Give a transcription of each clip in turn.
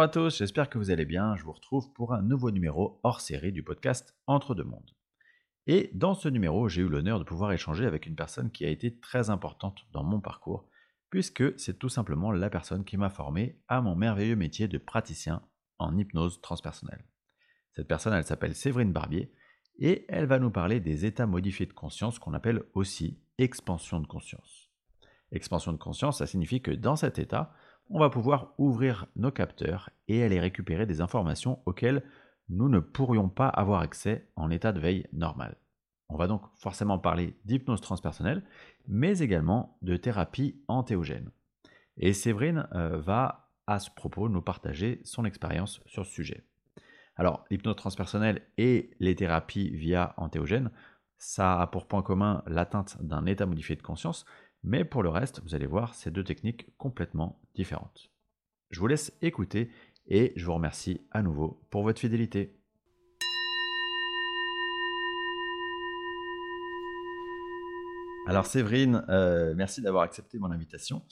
Bonjour à tous, j'espère que vous allez bien. Je vous retrouve pour un nouveau numéro hors série du podcast Entre deux mondes. Et dans ce numéro, j'ai eu l'honneur de pouvoir échanger avec une personne qui a été très importante dans mon parcours, puisque c'est tout simplement la personne qui m'a formé à mon merveilleux métier de praticien en hypnose transpersonnelle. Cette personne, elle s'appelle Séverine Barbier, et elle va nous parler des états modifiés de conscience qu'on appelle aussi expansion de conscience. Expansion de conscience, ça signifie que dans cet état, on va pouvoir ouvrir nos capteurs et aller récupérer des informations auxquelles nous ne pourrions pas avoir accès en état de veille normal. On va donc forcément parler d'hypnose transpersonnelle, mais également de thérapie antéogène. Et Séverine euh, va à ce propos nous partager son expérience sur ce sujet. Alors, l'hypnose transpersonnelle et les thérapies via antéogène, ça a pour point commun l'atteinte d'un état modifié de conscience, mais pour le reste, vous allez voir, c'est deux techniques complètement différentes. Je vous laisse écouter et je vous remercie à nouveau pour votre fidélité. Alors Séverine, euh, merci d'avoir accepté mon invitation.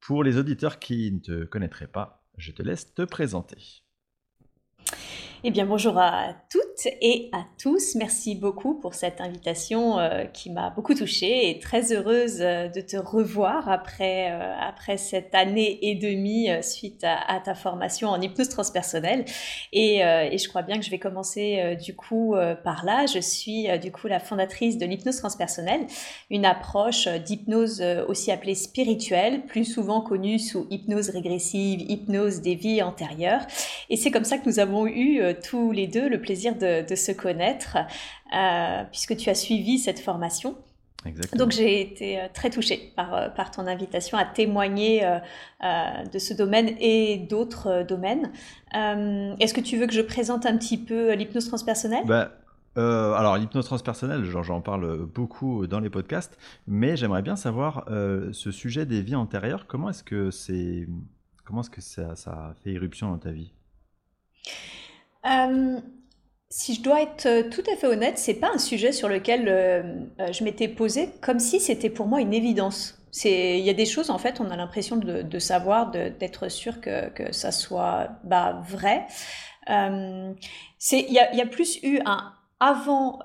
Pour les auditeurs qui ne te connaîtraient pas, je te laisse te présenter. Eh bien, bonjour à toutes et à tous. Merci beaucoup pour cette invitation euh, qui m'a beaucoup touchée et très heureuse euh, de te revoir après, euh, après cette année et demie suite à, ta formation en hypnose transpersonnelle. Et, et, je crois bien que je vais commencer du coup par là. Je suis du coup la fondatrice de l'hypnose transpersonnelle, une approche d'hypnose aussi appelée spirituelle, plus souvent connue sous hypnose régressive, hypnose des vies antérieures. Et c'est comme ça que nous avons eu tous les deux le plaisir de, se connaître, euh, puisque tu as suivi cette formation. Exactement. Donc j'ai été euh, très touchée par, euh, par ton invitation à témoigner de ce domaine et d'autres domaines. Est-ce que tu veux que je présente un petit peu l'hypnose transpersonnelle? Bah, Alors l'hypnose transpersonnelle, j'en parle beaucoup dans les podcasts, mais j'aimerais bien savoir ce sujet des vies antérieures. Comment est-ce que comment est-ce que ça, ça a fait éruption dans ta vie? Euh, si je dois être euh, tout à fait honnête, c'est pas un sujet sur lequel euh, je m'étais posée comme si c'était pour moi une évidence. Il y a des choses en fait, on a l'impression de, savoir, d'être sûr que, que ça soit bah, vrai. il y a, y a, plus eu un avant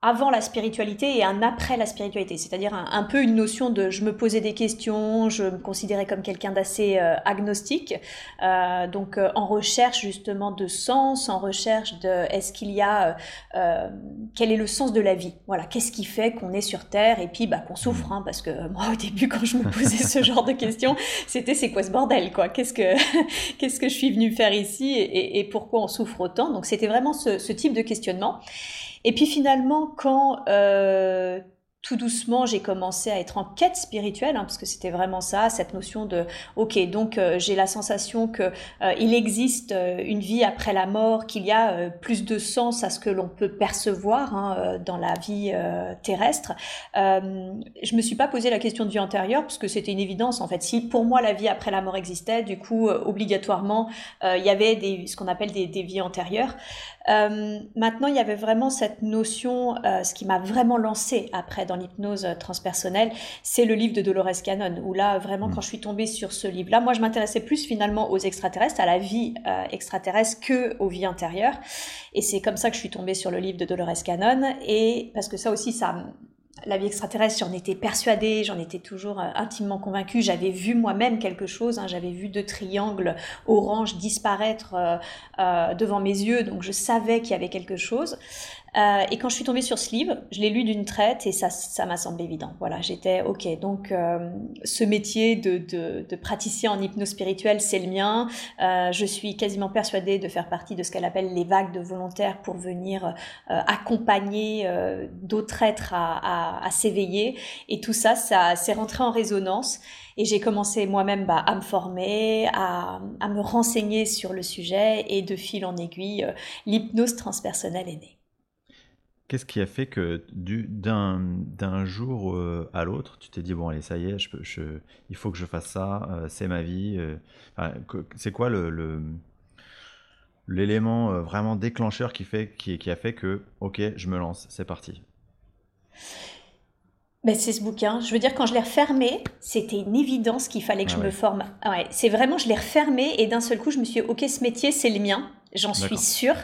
avant la spiritualité et un après la spiritualité, c'est-à-dire un, peu une notion de je me posais des questions, je me considérais comme quelqu'un d'assez euh, agnostique, euh, donc euh, en recherche justement de sens, en recherche de est-ce qu'il y a quel est le sens de la vie, voilà, qu'est-ce qui fait qu'on est sur terre et puis bah qu'on souffre, hein, parce que moi au début quand je me posais ce genre de questions, c'était c'est quoi ce bordel quoi, qu'est-ce que qu'est-ce que je suis venu faire ici et, pourquoi on souffre autant, donc c'était vraiment ce type de questionnement. Et puis finalement, quand euh, tout doucement, j'ai commencé à être en quête spirituelle, hein, parce que c'était vraiment ça, cette notion de, ok, donc euh, j'ai la sensation que euh, il existe euh, une vie après la mort, qu'il y a plus de sens à ce que l'on peut percevoir hein, dans la vie terrestre. je me suis pas posé la question de vie antérieure, parce que c'était une évidence en fait. Si pour moi la vie après la mort existait, du coup, obligatoirement, il y avait des, ce qu'on appelle des, des, vies antérieures. Maintenant, il y avait vraiment cette notion, ce qui m'a vraiment lancé après dans l'hypnose transpersonnelle, c'est le livre de Dolores Cannon, où là, vraiment, mm. quand je suis tombée sur ce livre-là, moi, je m'intéressais plus finalement aux extraterrestres, à la vie euh, extraterrestre que aux vies intérieures. Et c'est comme ça que je suis tombée sur le livre de Dolores Cannon, et parce que ça aussi, ça la vie extraterrestre, j'en étais persuadée, j'en étais toujours euh, intimement convaincue. J'avais vu moi-même quelque chose, hein. j'avais vu deux triangles orange disparaître euh, devant mes yeux, donc je savais qu'il y avait quelque chose. Euh, et quand je suis tombée sur ce livre, je l'ai lu d'une traite et ça, ça m'a semblé évident. Voilà, j'étais ok. Donc, euh, ce métier de, de, de, praticien en hypnose spirituelle, c'est le mien. Euh, je suis quasiment persuadée de faire partie de ce qu'elle appelle les vagues de volontaires pour venir euh, accompagner euh, d'autres êtres à, à, à s'éveiller. Et tout ça, ça s'est rentré en résonance. Et j'ai commencé moi-même bah, à me former, à, à, me renseigner sur le sujet et de fil en aiguille, l'hypnose transpersonnelle est née. Qu'est-ce qui a fait que d'un jour euh, à l'autre, tu t'es dit, bon, allez, ça y est, je, il faut que je fasse ça, euh, c'est ma vie. Euh, c'est quoi l'élément le, vraiment déclencheur qui, fait, qui, qui, a fait que, ok, je me lance, c'est parti? Ben, c'est ce bouquin. Je veux dire, quand je l'ai refermé, c'était une évidence qu'il fallait que Ah je me ouais. forme. Ah ouais, c'est vraiment, je l'ai refermé et d'un seul coup, je me suis dit, ok, ce métier, c'est le mien. J'en suis sûre.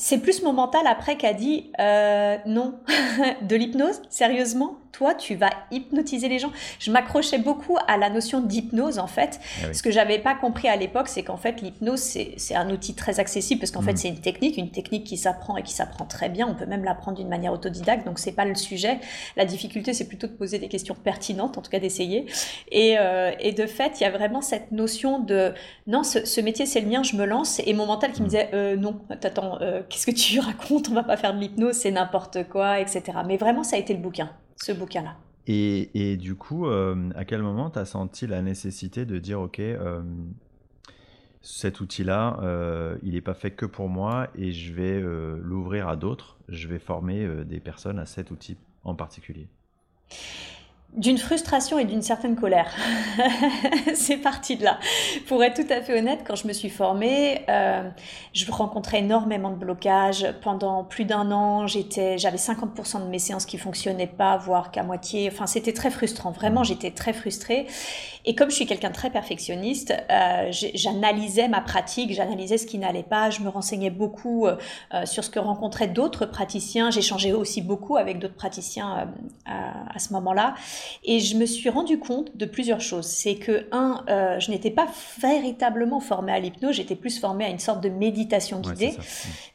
C'est plus mon mental après qui a dit euh, non, de l'hypnose, sérieusement, toi, tu vas hypnotiser les gens. Je m'accrochais beaucoup à la notion d'hypnose en fait. Ah oui. Ce que j'avais pas compris à l'époque, c'est qu'en fait, l'hypnose, c'est un outil très accessible parce qu'en fait, c'est une technique, une technique qui s'apprend et qui s'apprend très bien. On peut même l'apprendre d'une manière autodidacte, donc c'est pas le sujet. La difficulté, c'est plutôt de poser des questions pertinentes, en tout cas d'essayer. Et, euh, et de fait, il y a vraiment cette notion de non, ce, ce métier, c'est le mien, je me lance. Et mon mental qui me disait euh, non, attends, euh, qu'est-ce que tu racontes? On va pas faire de l'hypnose, c'est n'importe quoi, etc. Mais vraiment, ça a été le bouquin, ce bouquin-là. Et, et du coup, euh, à quel moment tu as senti la nécessité de dire, OK, euh, cet outil-là, euh, il n'est pas fait que pour moi et je vais l'ouvrir à d'autres, je vais former des personnes à cet outil en particulier? D'une frustration et d'une certaine colère. c'est parti de là. Pour être tout à fait honnête, quand je me suis formée, euh, je rencontrais énormément de blocages. Pendant plus d'un an, j'étais, j'avais 50% de mes séances qui fonctionnaient pas, voire qu'à moitié. Enfin, c'était très frustrant. Vraiment, j'étais très frustrée. Et comme je suis quelqu'un de très perfectionniste, euh, j'analysais ma pratique, j'analysais ce qui n'allait pas, je me renseignais beaucoup euh, euh, sur ce que rencontraient d'autres praticiens. J'échangeais aussi beaucoup avec d'autres praticiens euh, à, à ce moment-là. Et je me suis rendu compte de plusieurs choses. C'est que, un, je n'étais pas véritablement formée à l'hypnose, j'étais plus formée à une sorte de méditation guidée.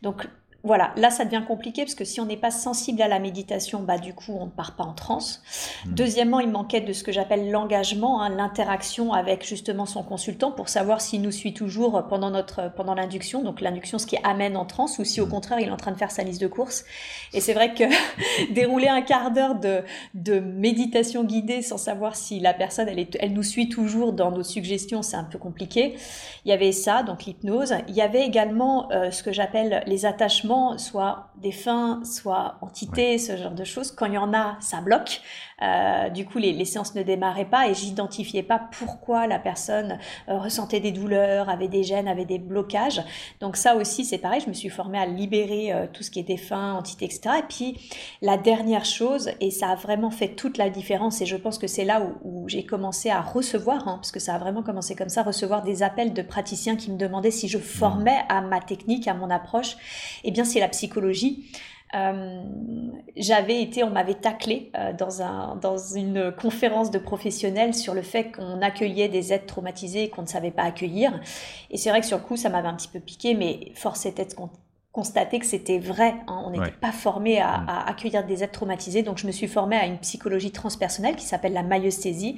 Donc voilà, là ça devient compliqué parce que si on n'est pas sensible à la méditation, bah du coup on ne part pas en transe. Mm. Deuxièmement, il manquait de ce que j'appelle l'engagement, hein, l'interaction avec justement son consultant pour savoir s'il nous suit toujours pendant notre pendant l'induction, donc l'induction ce qui amène en transe ou si au Mm. contraire il est en train de faire sa liste de courses. Et c'est vrai que dérouler un quart d'heure de, de méditation guidée sans savoir si la personne elle, est, elle nous suit toujours dans nos suggestions, c'est un peu compliqué. Il y avait ça, donc l'hypnose. Il y avait également euh, ce que j'appelle les attachements, soit des fins, soit entités, ce genre de choses. Quand il y en a, ça bloque. Euh, du coup, les, les séances ne démarraient pas et j'identifiais pas pourquoi la personne euh, ressentait des douleurs, avait des gènes, avait des blocages. Donc ça aussi, c'est pareil. Je me suis formée à libérer euh, tout ce qui était fins, entités, etc. Et puis la dernière chose, et ça a vraiment fait toute la différence, et je pense que c'est là où, où j'ai commencé à recevoir, hein, parce que ça a vraiment commencé comme ça, recevoir des appels de praticiens qui me demandaient si je formais à ma technique, à mon approche. Eh bien, c'est la psychologie. Euh, j'avais été, on m'avait taclé euh, dans, un, dans une conférence de professionnels sur le fait qu'on accueillait des êtres traumatisés et qu'on ne savait pas accueillir. Et c'est vrai que sur le coup, ça m'avait un petit peu piqué, mais force était de con- constater que c'était vrai. hein. On n'était Ouais. pas formé à, Mm. à accueillir des êtres traumatisés. Donc, je me suis formée à une psychologie transpersonnelle qui s'appelle la maïeusthésie.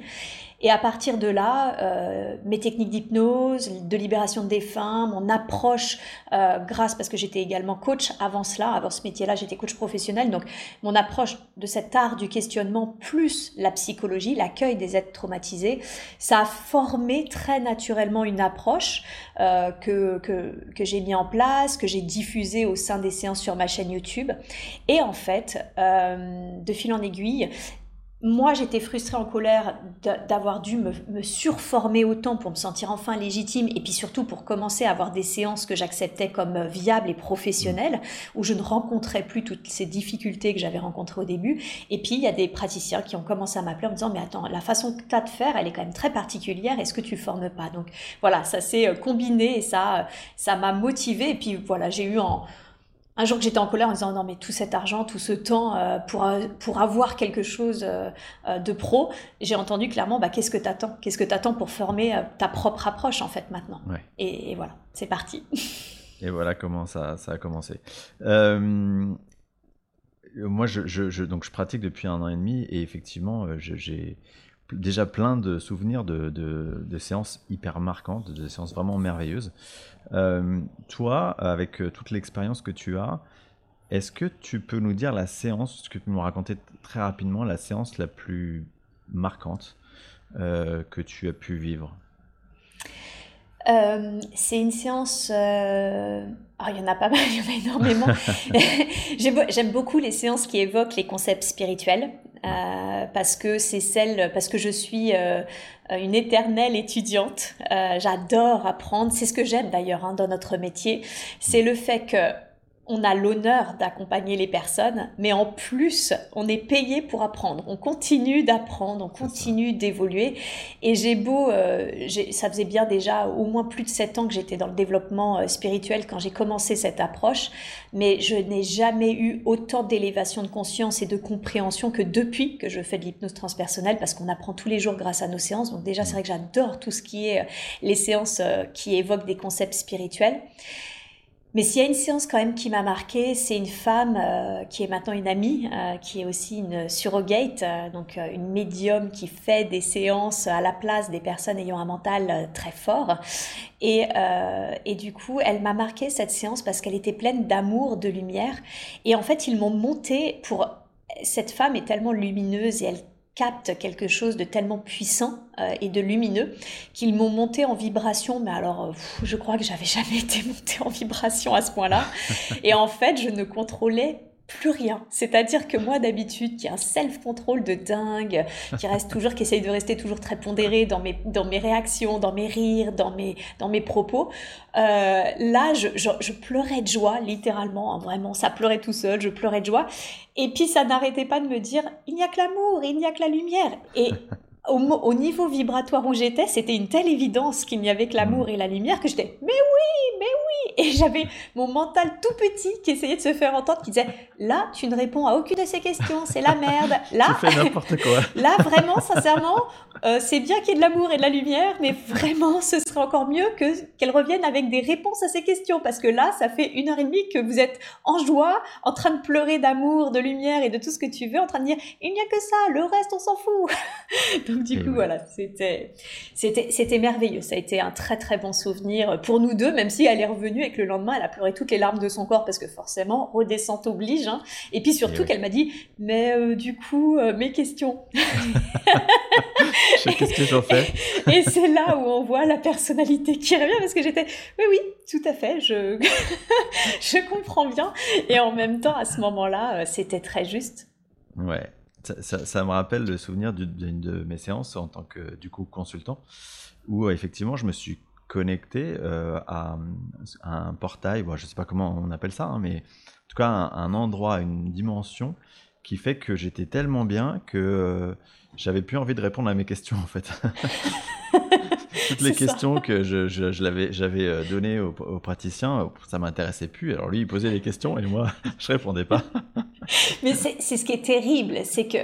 Et à partir de là, euh, mes techniques d'hypnose, de libération de défunts, mon approche, euh, grâce parce que j'étais également coach avant cela, avant ce métier-là, j'étais coach professionnel. Donc, mon approche de cet art du questionnement plus la psychologie, l'accueil des êtres traumatisés, ça a formé très naturellement une approche euh, que, que, que j'ai mis en place, que j'ai diffusée au sein des séances sur ma chaîne YouTube. Et en fait, de fil en aiguille, moi, j'étais frustrée en colère d'a- d'avoir dû me, me surformer autant pour me sentir enfin légitime et puis surtout pour commencer à avoir des séances que j'acceptais comme euh, viables et professionnelles où je ne rencontrais plus toutes ces difficultés que j'avais rencontrées au début. Et puis, il y a des praticiens qui ont commencé à m'appeler en me disant Mais attends, la façon que tu as de faire, elle est quand même très particulière. Est-ce que tu formes pas? Donc voilà, ça s'est euh, combiné et ça euh, ça m'a motivée. Et puis voilà, j'ai eu en. Un jour que j'étais en colère en disant non mais tout cet argent, tout ce temps euh, pour, euh, pour avoir quelque chose euh, de pro, j'ai entendu clairement bah, qu'est-ce que t'attends? Qu'est-ce que t'attends pour former euh, ta propre approche en fait maintenant? Ouais. et, et voilà, c'est parti. Et voilà comment ça, ça a commencé. Moi, je, je- je- donc, je pratique depuis un an et demi et effectivement, j'ai déjà plein de souvenirs de, de- de séances hyper marquantes, de séances vraiment merveilleuses. Euh, toi, avec euh, toute l'expérience que tu as, est-ce que tu peux nous dire la séance, ce que tu nous raconter t- très rapidement, la séance la plus marquante euh, que tu as pu vivre? Euh, c'est une séance. euh, il y en a pas mal, il y en a énormément. J'aime beaucoup les séances qui évoquent les concepts spirituels euh, parce que c'est celle, parce que je suis euh, une éternelle étudiante. Euh, J'adore apprendre. C'est ce que j'aime d'ailleurs hein, dans notre métier. C'est le fait que on a l'honneur d'accompagner les personnes, mais en plus, on est payé pour apprendre. On continue d'apprendre, on continue d'évoluer. Et j'ai beau, euh, ça faisait bien déjà au moins plus de sept ans que j'étais dans le développement euh, spirituel quand j'ai commencé cette approche, mais je n'ai jamais eu autant d'élévation de conscience et de compréhension que depuis que je fais de l'hypnose transpersonnelle, parce qu'on apprend tous les jours grâce à nos séances. Donc déjà, c'est vrai que j'adore tout ce qui est euh, les séances qui évoquent des concepts spirituels. Mais s'il y a une séance quand même qui m'a marqué, c'est une femme euh, qui est maintenant une amie, euh, qui est aussi une surrogate, euh, donc une médium qui fait des séances à la place des personnes ayant un mental très fort. Et, et du coup, elle m'a marqué cette séance parce qu'elle était pleine d'amour, de lumière. Et en fait, ils m'ont monté pour... Cette femme est tellement lumineuse et elle capte quelque chose de tellement puissant euh, et de lumineux qu'ils m'ont monté en vibration. Mais alors, euh, je crois que j'avais jamais été montée en vibration à ce point-là. Et en fait, je ne contrôlais plus rien. C'est-à-dire que moi, d'habitude, qui a un self-control de dingue, qui reste toujours, qui essaye de rester toujours très pondéré dans mes, dans mes réactions, dans mes rires, dans mes, dans mes propos, euh, là, je, je, pleurais de joie, littéralement, hein, vraiment, ça pleurait tout seul, je pleurais de joie. Et puis, ça n'arrêtait pas de me dire, il n'y a que l'amour, il n'y a que la lumière. Et au, niveau vibratoire où j'étais, c'était une telle évidence qu'il n'y avait que l'amour mm. et la lumière que j'étais mais oui, mais oui. Et j'avais mon mental tout petit qui essayait de se faire entendre, qui disait là, tu ne réponds à aucune de ces questions, c'est la merde. Là, n'importe quoi. là, vraiment, sincèrement, euh, c'est bien qu'il y ait de l'amour et de la lumière, mais vraiment, ce serait encore mieux que qu'elle revienne avec des réponses à ces questions, parce que là, ça fait une heure et demie que vous êtes en joie, en train de pleurer d'amour, de lumière et de tout ce que tu veux, en train de dire il n'y a que ça, le reste, on s'en fout. Donc du coup, voilà, c'était, c'était, c'était merveilleux. Ça a été un très très bon souvenir pour nous deux, même si elle est revenue et que le lendemain, elle a pleuré toutes les larmes de son corps parce que forcément, redescente oblige. Hein. Et puis surtout qu'elle m'a dit, mais euh, du coup, euh, mes questions. Qu'est-ce que j'en fais Et c'est là où on voit la personnalité qui revient parce que j'étais, oui, oui, tout à fait, je, je comprends bien. Et en même temps, à ce moment-là, euh, c'était très juste. Ouais. Ça, me rappelle le souvenir d'une de mes séances en tant que du coup consultant, où effectivement je me suis connecté euh, à, un portail, je ne sais pas comment on appelle ça, hein, mais en tout cas un, endroit, une dimension qui fait que j'étais tellement bien que euh, j'avais plus envie de répondre à mes questions en fait. toutes les questions que je, je, l'avais, j'avais euh, données aux, praticiens, euh, ça m'intéressait plus. Alors lui, il posait les questions et moi, je répondais pas. Mais c'est, ce qui est terrible, c'est que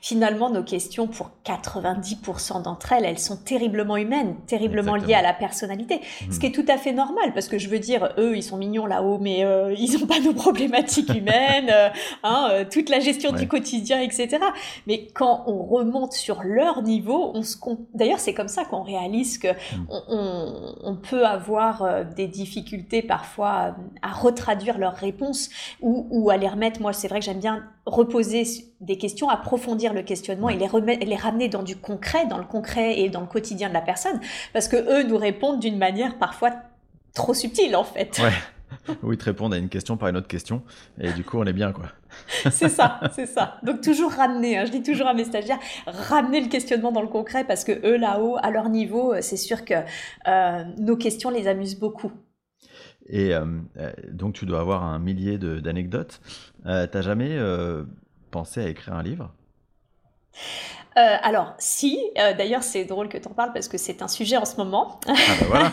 finalement, nos questions, pour 90% d'entre elles, elles sont terriblement humaines, terriblement liées à la personnalité. Ce qui est tout à fait normal, parce que je veux dire, eux, ils sont mignons là-haut, mais euh, ils n'ont pas nos problématiques humaines, hein, toute la gestion du quotidien, etc. Mais quand on remonte sur leur niveau, on se... D'ailleurs, c'est comme ça qu'on réalise qu'on mm. on, peut avoir euh, des difficultés parfois à, retraduire leurs réponses ou, à les remettre. Moi, c'est vrai que j'aime bien reposer des questions, approfondir le questionnement et les ramener dans du concret, dans le concret et dans le quotidien de la personne, parce que eux nous répondent d'une manière parfois trop subtile en fait. Oui, te répondre à une question par une autre question. Et du coup, on est bien, quoi. c'est ça, c'est ça. Donc, toujours ramener, hein, je dis toujours à mes stagiaires, ramener le questionnement dans le concret parce que eux, là-haut, à leur niveau, c'est sûr que euh, nos questions les amusent beaucoup. Et euh, euh, donc, tu dois avoir un millier d'anecdotes. T'as jamais pensé à écrire un livre? Euh, alors, si, euh, d'ailleurs, c'est drôle que tu en parles parce que c'est un sujet en ce moment. Ah ben voilà.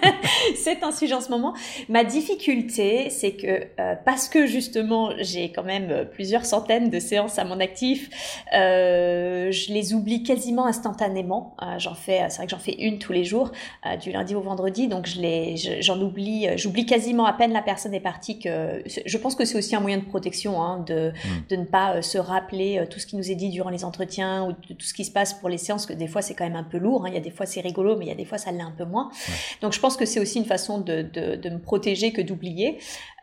c'est un sujet en ce moment. Ma difficulté, c'est que euh, parce que justement, j'ai quand même plusieurs centaines de séances à mon actif, je les oublie quasiment instantanément. j'en fais, c'est vrai que j'en fais une tous les jours, du lundi au vendredi, donc je les, j'en oublie, j'oublie quasiment à peine la personne est partie. Que je pense que c'est aussi un moyen de protection, hein, de, hmm. de ne pas se rappeler tout ce qui nous est dit durant les entretiens ou de tout ce qui se passe pour les séances, que des fois c'est quand même un peu lourd. Hein. Il y a des fois c'est rigolo, mais il y a des fois ça l'est un peu moins. Donc je pense que c'est aussi une façon de, de, me protéger que d'oublier.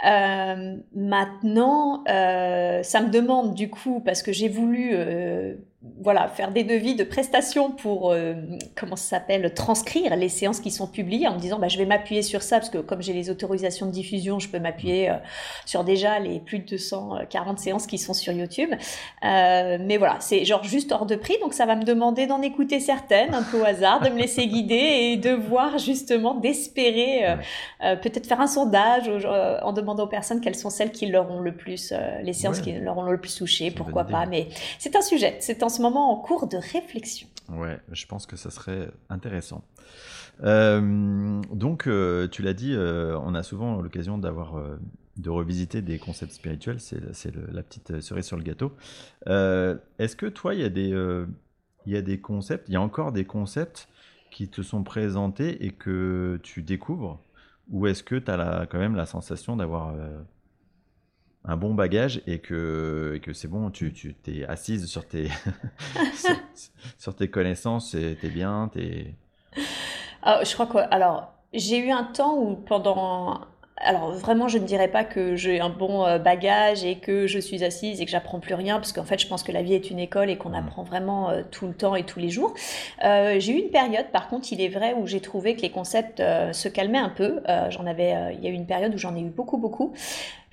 Euh, maintenant, euh, ça me demande du coup, parce que j'ai voulu euh, voilà, faire des devis de prestations pour, euh, comment ça s'appelle, transcrire les séances qui sont publiées en me disant, bah, je vais m'appuyer sur ça, parce que comme j'ai les autorisations de diffusion, je peux m'appuyer euh, sur déjà les plus de 240 séances qui sont sur YouTube. Euh, mais voilà, c'est genre juste hors de prix, donc ça va me demander d'en écouter certaines, un peu au hasard, de me laisser guider et de voir justement, d'espérer, peut-être faire un sondage en demandant aux personnes quelles sont celles qui leur ont le plus, les séances qui leur ont le plus touché, pourquoi pas. Mais c'est un sujet, c'est en ce moment en cours de réflexion. Ouais, je pense que ça serait intéressant. Euh, donc, euh, tu l'as dit, euh, on a souvent l'occasion d'avoir de revisiter des concepts spirituels. C'est la petite cerise sur le gâteau. Est-ce que toi, il y a des il y a des concepts, il y a encore des concepts qui te sont présentés et que tu découvres, ou est-ce que tu as quand même la sensation d'avoir un bon bagage et que, et que c'est bon, tu, tu t'es assise sur tes, sur, tes connaissances, t'es bien, t'es... Ah, je crois que... Alors, j'ai eu un temps où pendant alors vraiment, je ne dirais pas que j'ai un bon euh, bagage et que je suis assise et que j'apprends plus rien, parce qu'en fait, je pense que la vie est une école et qu'on mmh. apprend vraiment euh, tout le temps et tous les jours. Euh, j'ai eu une période, par contre, il est vrai, où j'ai trouvé que les concepts se calmaient un peu. j'en avais, il y a eu une période où j'en ai eu beaucoup, beaucoup.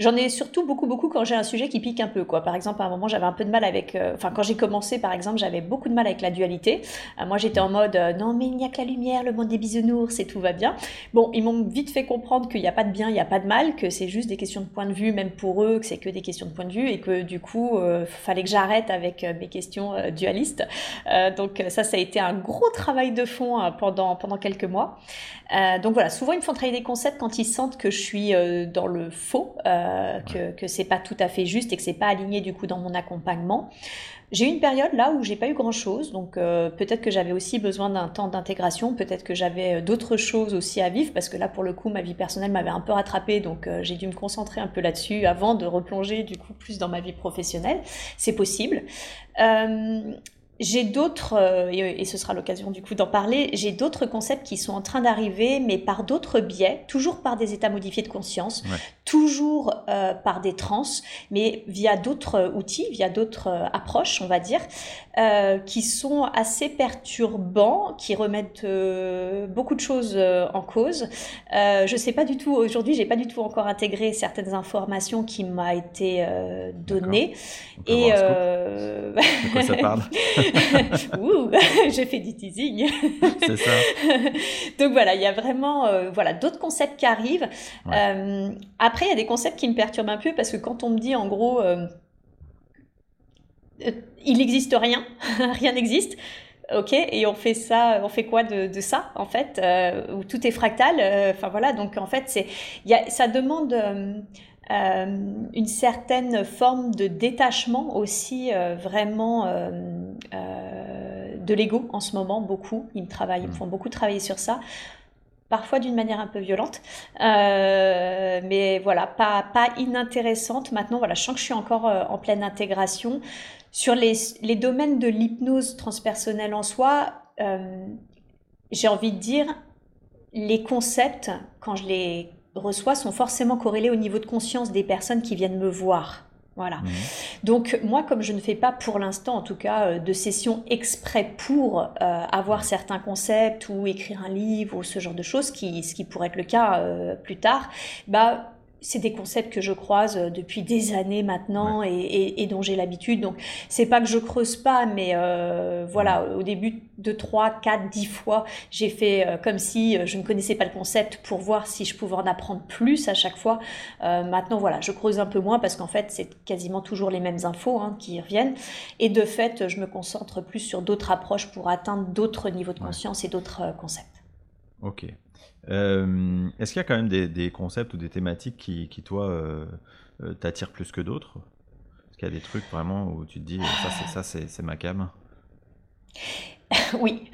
J'en ai surtout beaucoup, beaucoup quand j'ai un sujet qui pique un peu, quoi. Par exemple, à un moment, j'avais un peu de mal avec, enfin, quand j'ai commencé, par exemple, j'avais beaucoup de mal avec la dualité. moi, j'étais en mode, non, mais il n'y a que la lumière, le monde des bisounours et tout va bien. Bon, ils m'ont vite fait comprendre qu'il n'y a pas de bien, n'y a pas de mal, que c'est juste des questions de point de vue, même pour eux, que c'est que des questions de point de vue, et que du coup, euh, fallait que j'arrête avec euh, mes questions euh, dualistes. donc ça, ça a été un gros travail de fond pendant, pendant quelques mois. donc voilà, souvent ils me font travailler des concepts quand ils sentent que je suis dans le faux, que, que c'est pas tout à fait juste et que c'est pas aligné du coup dans mon accompagnement. J'ai eu une période là où j'ai pas eu grand chose, donc euh, peut-être que j'avais aussi besoin d'un temps d'intégration, peut-être que j'avais euh, d'autres choses aussi à vivre, parce que là pour le coup ma vie personnelle m'avait un peu rattrapée, donc euh, j'ai dû me concentrer un peu là-dessus avant de replonger du coup plus dans ma vie professionnelle. C'est possible. J'ai d'autres, et ce sera l'occasion du coup d'en parler, j'ai d'autres concepts qui sont en train d'arriver, mais par d'autres biais, toujours par des états modifiés de conscience, toujours euh, par des trans, mais via d'autres outils, via d'autres euh, approches, on va dire, qui sont assez perturbants, qui remettent beaucoup de choses en cause. je sais pas du tout, aujourd'hui, j'ai pas du tout encore intégré certaines informations qui m'ont été données. Et de quoi ça parle Ouh, j'ai fait du teasing. C'est ça. Donc voilà, il y a vraiment euh, voilà, d'autres concepts qui arrivent. Euh, après, il y a des concepts qui me perturbent un peu parce que quand on me dit en gros, euh, il n'existe rien, rien n'existe. Ok, et on fait ça, on fait quoi de, de ça en fait, où tout est fractal. Enfin voilà, donc en fait, c'est, y a, ça demande euh, une certaine forme de détachement aussi euh, vraiment euh, de l'ego en ce moment, beaucoup. Ils me travaillent, ils me mm. font beaucoup travailler sur ça parfois d'une manière un peu violente, mais voilà, pas, pas inintéressante. Maintenant, voilà, je sens que je suis encore en pleine intégration. Sur les, les domaines de l'hypnose transpersonnelle en soi, j'ai envie de dire, les concepts, quand je les reçois sont forcément corrélés au niveau de conscience des personnes qui viennent me voir. Voilà. Mhm. Donc moi, comme je ne fais pas pour l'instant, en tout cas, euh, de sessions exprès pour euh, avoir certains concepts ou écrire un livre ou ce genre de choses, qui, ce qui pourrait être le cas euh, plus tard, bah c'est des concepts que je croise euh, depuis des années maintenant et, dont j'ai l'habitude. Donc, c'est pas que je creuse pas, mais euh, voilà, au début de 3, 4, 10 fois, j'ai fait euh, comme si je ne connaissais pas le concept pour voir si je pouvais en apprendre plus à chaque fois. maintenant, voilà, je creuse un peu moins parce qu'en fait, c'est quasiment toujours les mêmes infos hein, qui reviennent. Et de fait, je me concentre plus sur d'autres approches pour atteindre d'autres niveaux de conscience et d'autres concepts. Ok. Euh, est-ce qu'il y a quand même des, concepts ou des thématiques qui, toi, euh, euh, t'attirent plus que d'autres? Est-ce qu'il y a des trucs vraiment où tu te dis, ça, c'est, c'est, ma cam? Oui,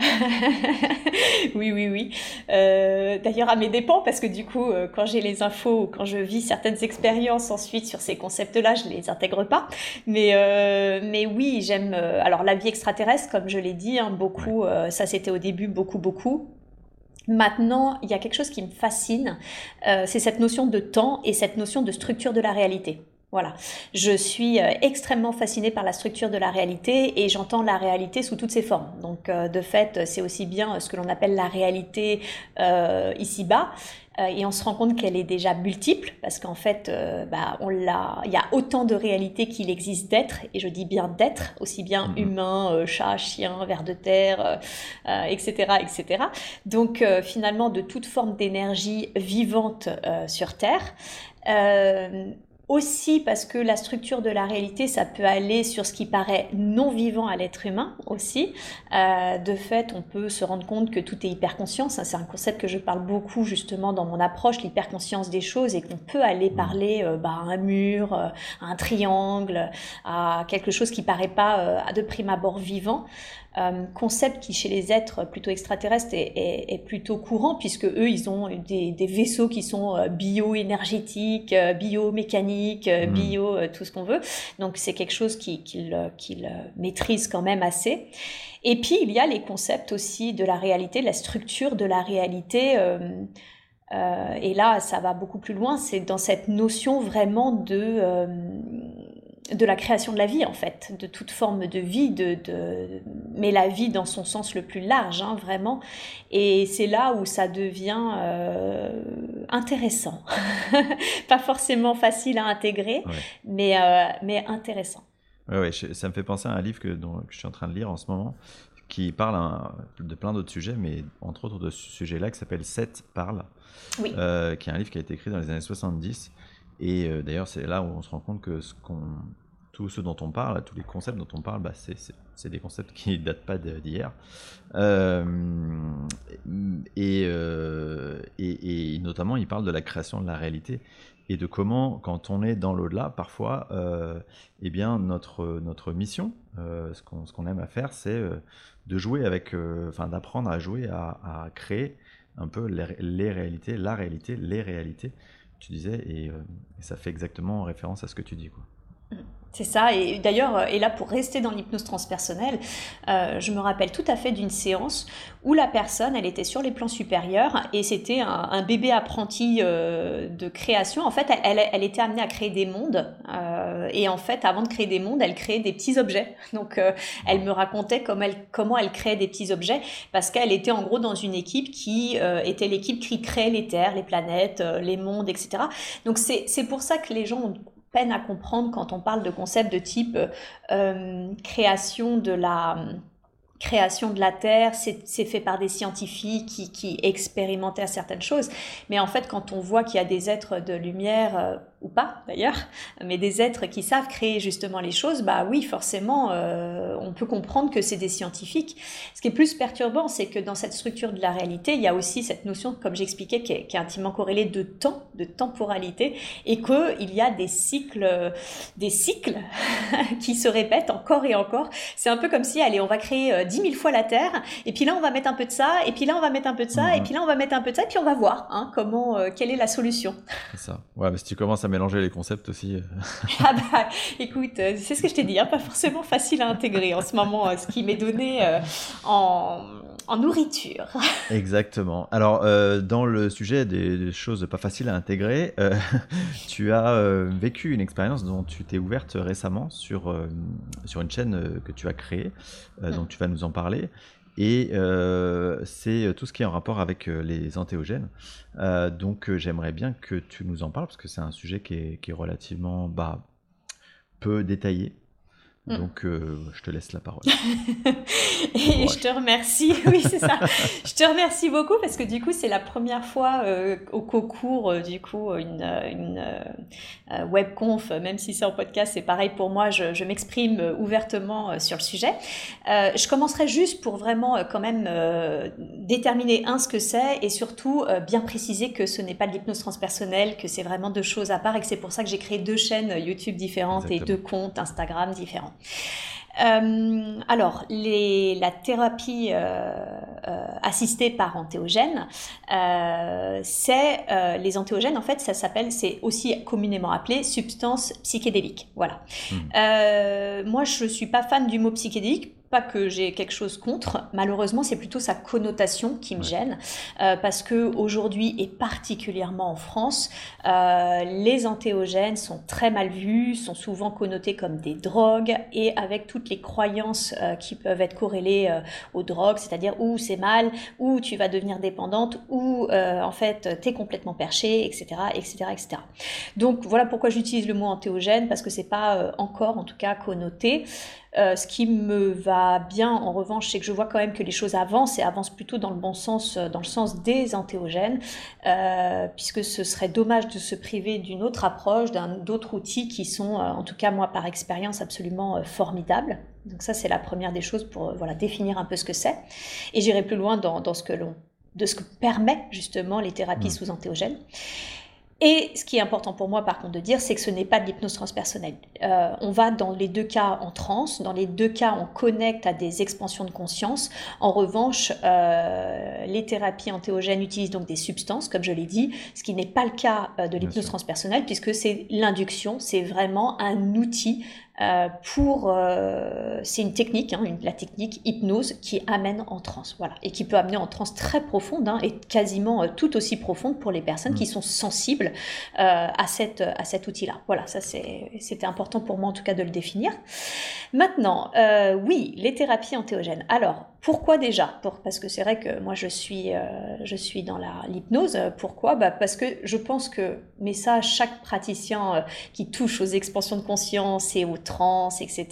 oui, oui, oui. D'ailleurs, à mes dépens, parce que du coup, quand j'ai les infos, quand je vis certaines expériences ensuite sur ces concepts-là, je les intègre pas. Mais, mais oui, j'aime. alors, la vie extraterrestre, comme je l'ai dit, hein, beaucoup. ça, c'était au début beaucoup, beaucoup. Maintenant, il y a quelque chose qui me fascine, euh, c'est cette notion de temps et cette notion de structure de la réalité. Voilà. Je suis euh, extrêmement fascinée par la structure de la réalité et j'entends la réalité sous toutes ses formes. Donc, euh, de fait, c'est aussi bien ce que l'on appelle la réalité ici-bas. Et on se rend compte qu'elle est déjà multiple parce qu'en fait, bah, on l'a. Il y a autant de réalités qu'il existe d'êtres et je dis bien d'êtres, aussi bien mm-hmm. humains, chats, chiens, vers de terre, etc., etc. Donc, finalement, de toute forme d'énergie vivante sur Terre. Euh, aussi parce que la structure de la réalité, ça peut aller sur ce qui paraît non vivant à l'être humain aussi. Euh, de fait, on peut se rendre compte que tout est hyperconscience. C'est un concept que je parle beaucoup justement dans mon approche, l'hyperconscience des choses, et qu'on peut aller mmh. parler euh, bah, à un mur, euh, à un triangle, à quelque chose qui paraît pas de prime abord vivant. Euh, concept qui chez les êtres plutôt extraterrestres est, plutôt courant puisque eux ils ont des, vaisseaux qui sont euh, bio-énergétiques, euh, biomécaniques, mmh. bio tout ce qu'on veut. Donc c'est quelque chose qu'ils maîtrisent quand même assez. Et puis il y a les concepts aussi de la réalité, de la structure de la réalité. et là, ça va beaucoup plus loin. C'est dans cette notion vraiment de de la création de la vie en fait, de toute forme de vie, de, de... mais la vie dans son sens le plus large, hein, vraiment. Et c'est là où ça devient euh, intéressant, pas forcément facile à intégrer, mais, euh, mais intéressant. Oui, ça me fait penser à un livre que, dont, je suis en train de lire en ce moment, qui parle de plein d'autres sujets, mais entre autres de ce sujet-là, qui s'appelle Sept parle, euh, qui est un livre qui a été écrit dans les années 70 et d'ailleurs, c'est là où on se rend compte que ce qu'on tout ce dont on parle, tous les concepts dont on parle, bah, c'est des concepts qui ne datent pas d'hier. Euh, euh, et, notamment, il parle de la création de la réalité et de comment, quand on est dans l'au-delà, parfois, euh, eh bien, notre, mission, ce qu'on aime à faire, c'est de jouer avec, enfin, d'apprendre à jouer, à, créer un peu les, réalités, la réalité, les réalités, tu disais, et, ça fait exactement référence à ce que tu dis. Quoi. C'est ça, et d'ailleurs, euh, et là pour rester dans l'hypnose transpersonnelle, euh, je me rappelle tout à fait d'une séance où la personne, elle était sur les plans supérieurs et c'était un, bébé apprenti euh, de création. En fait, elle, elle, était amenée à créer des mondes et en fait, avant de créer des mondes, elle créait des petits objets. Donc, elle me racontait elle, comment elle créait des petits objets parce qu'elle était en gros dans une équipe qui était l'équipe qui créait les terres, les planètes, les mondes, etc. Donc, c'est pour ça que les gens ont peine à comprendre quand on parle de concepts de type euh, création de la création de la Terre, c'est fait par des scientifiques qui, qui expérimentaient certaines choses. Mais en fait, quand on voit qu'il y a des êtres de lumière euh, ou pas d'ailleurs, mais des êtres qui savent créer justement les choses, bah oui, forcément, euh, on peut comprendre que c'est des scientifiques. Ce qui est plus perturbant, c'est que dans cette structure de la réalité, il y a aussi cette notion, comme j'expliquais, qui, est intimement corrélée de temps, de temporalité, et qu'il y a des cycles, des cycles qui se répètent encore et encore. C'est un peu comme si, allez, on va créer euh, dix mille fois la Terre, et puis là, on va mettre un peu de ça, et puis là, on va mettre un peu de ça, et mhm. puis là, on va mettre un peu de ça, et puis on va voir hein, comment, euh, quelle est la solution. C'est ça. Ouais, mais si tu commences à mélanger les concepts aussi. Euh. ah bah, écoute, euh, c'est ce que je t'ai dit, hein, pas forcément facile à intégrer en ce moment, euh, ce qui m'est donné en, en, nourriture. Exactement. Alors, dans le sujet des, choses pas faciles à intégrer, tu as vécu une expérience dont tu t'es ouverte récemment sur, sur une chaîne que tu as créée, dont tu vas nous en parler. Et euh, c'est tout ce qui est en rapport avec euh, les antéogènes. Euh, donc j'aimerais bien que tu nous en parles parce que c'est un sujet qui est, qui est relativement bah, peu détaillé. Mm. Donc, euh, je te laisse la parole. et je te remercie. Oui, c'est ça. je te remercie beaucoup parce que du coup, c'est la première fois euh, au concours, euh, du coup, une, une webconf, même si c'est en podcast, c'est pareil pour moi. Je, je m'exprime ouvertement sur le sujet. je commencerai juste pour vraiment quand même déterminer un ce que c'est et surtout bien préciser que ce n'est pas de l'hypnose transpersonnelle, que c'est vraiment deux choses à part et que c'est pour ça que j'ai créé deux chaînes YouTube différentes et deux comptes Instagram différents. Euh, alors, les, la thérapie euh, euh, assistée par antéogène, c'est les antéogènes. En fait, ça s'appelle, c'est aussi communément appelé substance psychédélique. Voilà. Hmm. moi, je suis pas fan du mot psychédélique pas que j'ai quelque chose contre, malheureusement c'est plutôt sa connotation qui me gêne, euh, parce que aujourd'hui et particulièrement en France, euh, les antéogènes sont très mal vus, sont souvent connotés comme des drogues et avec toutes les croyances euh, qui peuvent être corrélées aux drogues, c'est-à-dire où c'est mal, où tu vas devenir dépendante, où en fait t'es complètement perché, etc., etc., etc. Donc voilà pourquoi j'utilise le mot antéogène parce que c'est pas encore en tout cas connoté. Euh, ce qui me va bien, en revanche, c'est que je vois quand même que les choses avancent et avancent plutôt dans le bon sens, euh, dans le sens des antéogènes, euh, puisque ce serait dommage de se priver d'une autre approche, d'un d'autres outils qui sont, en tout cas moi par expérience, absolument formidables. Donc ça, c'est la première des choses pour voilà définir un peu ce que c'est. Et j'irai plus loin dans, dans ce que l'on de ce que permet justement les thérapies mmh. sous antéogènes. Et ce qui est important pour moi, par contre, de dire, c'est que ce n'est pas de l'hypnose transpersonnelle. Euh, on va dans les deux cas en transe, dans les deux cas, on connecte à des expansions de conscience. En revanche, euh, les thérapies antéogènes utilisent donc des substances, comme je l'ai dit, ce qui n'est pas le cas euh, de l'hypnose transpersonnelle, puisque c'est l'induction, c'est vraiment un outil euh, pour, euh, c'est une technique, hein, la technique hypnose qui amène en transe, voilà, et qui peut amener en transe très profonde hein, et quasiment euh, tout aussi profonde pour les personnes qui mm. sont sensibles à, cette, à cet outil-là. Voilà, ça c'était important pour moi en tout cas de le définir. Maintenant, oui, les thérapies antéogènes. Alors, pourquoi déjà? Parce que c'est vrai que moi je suis, je suis dans l'hypnose. Pourquoi? Bah Parce que je pense que, mais ça, chaque praticien qui touche aux expansions de conscience et aux trans, etc.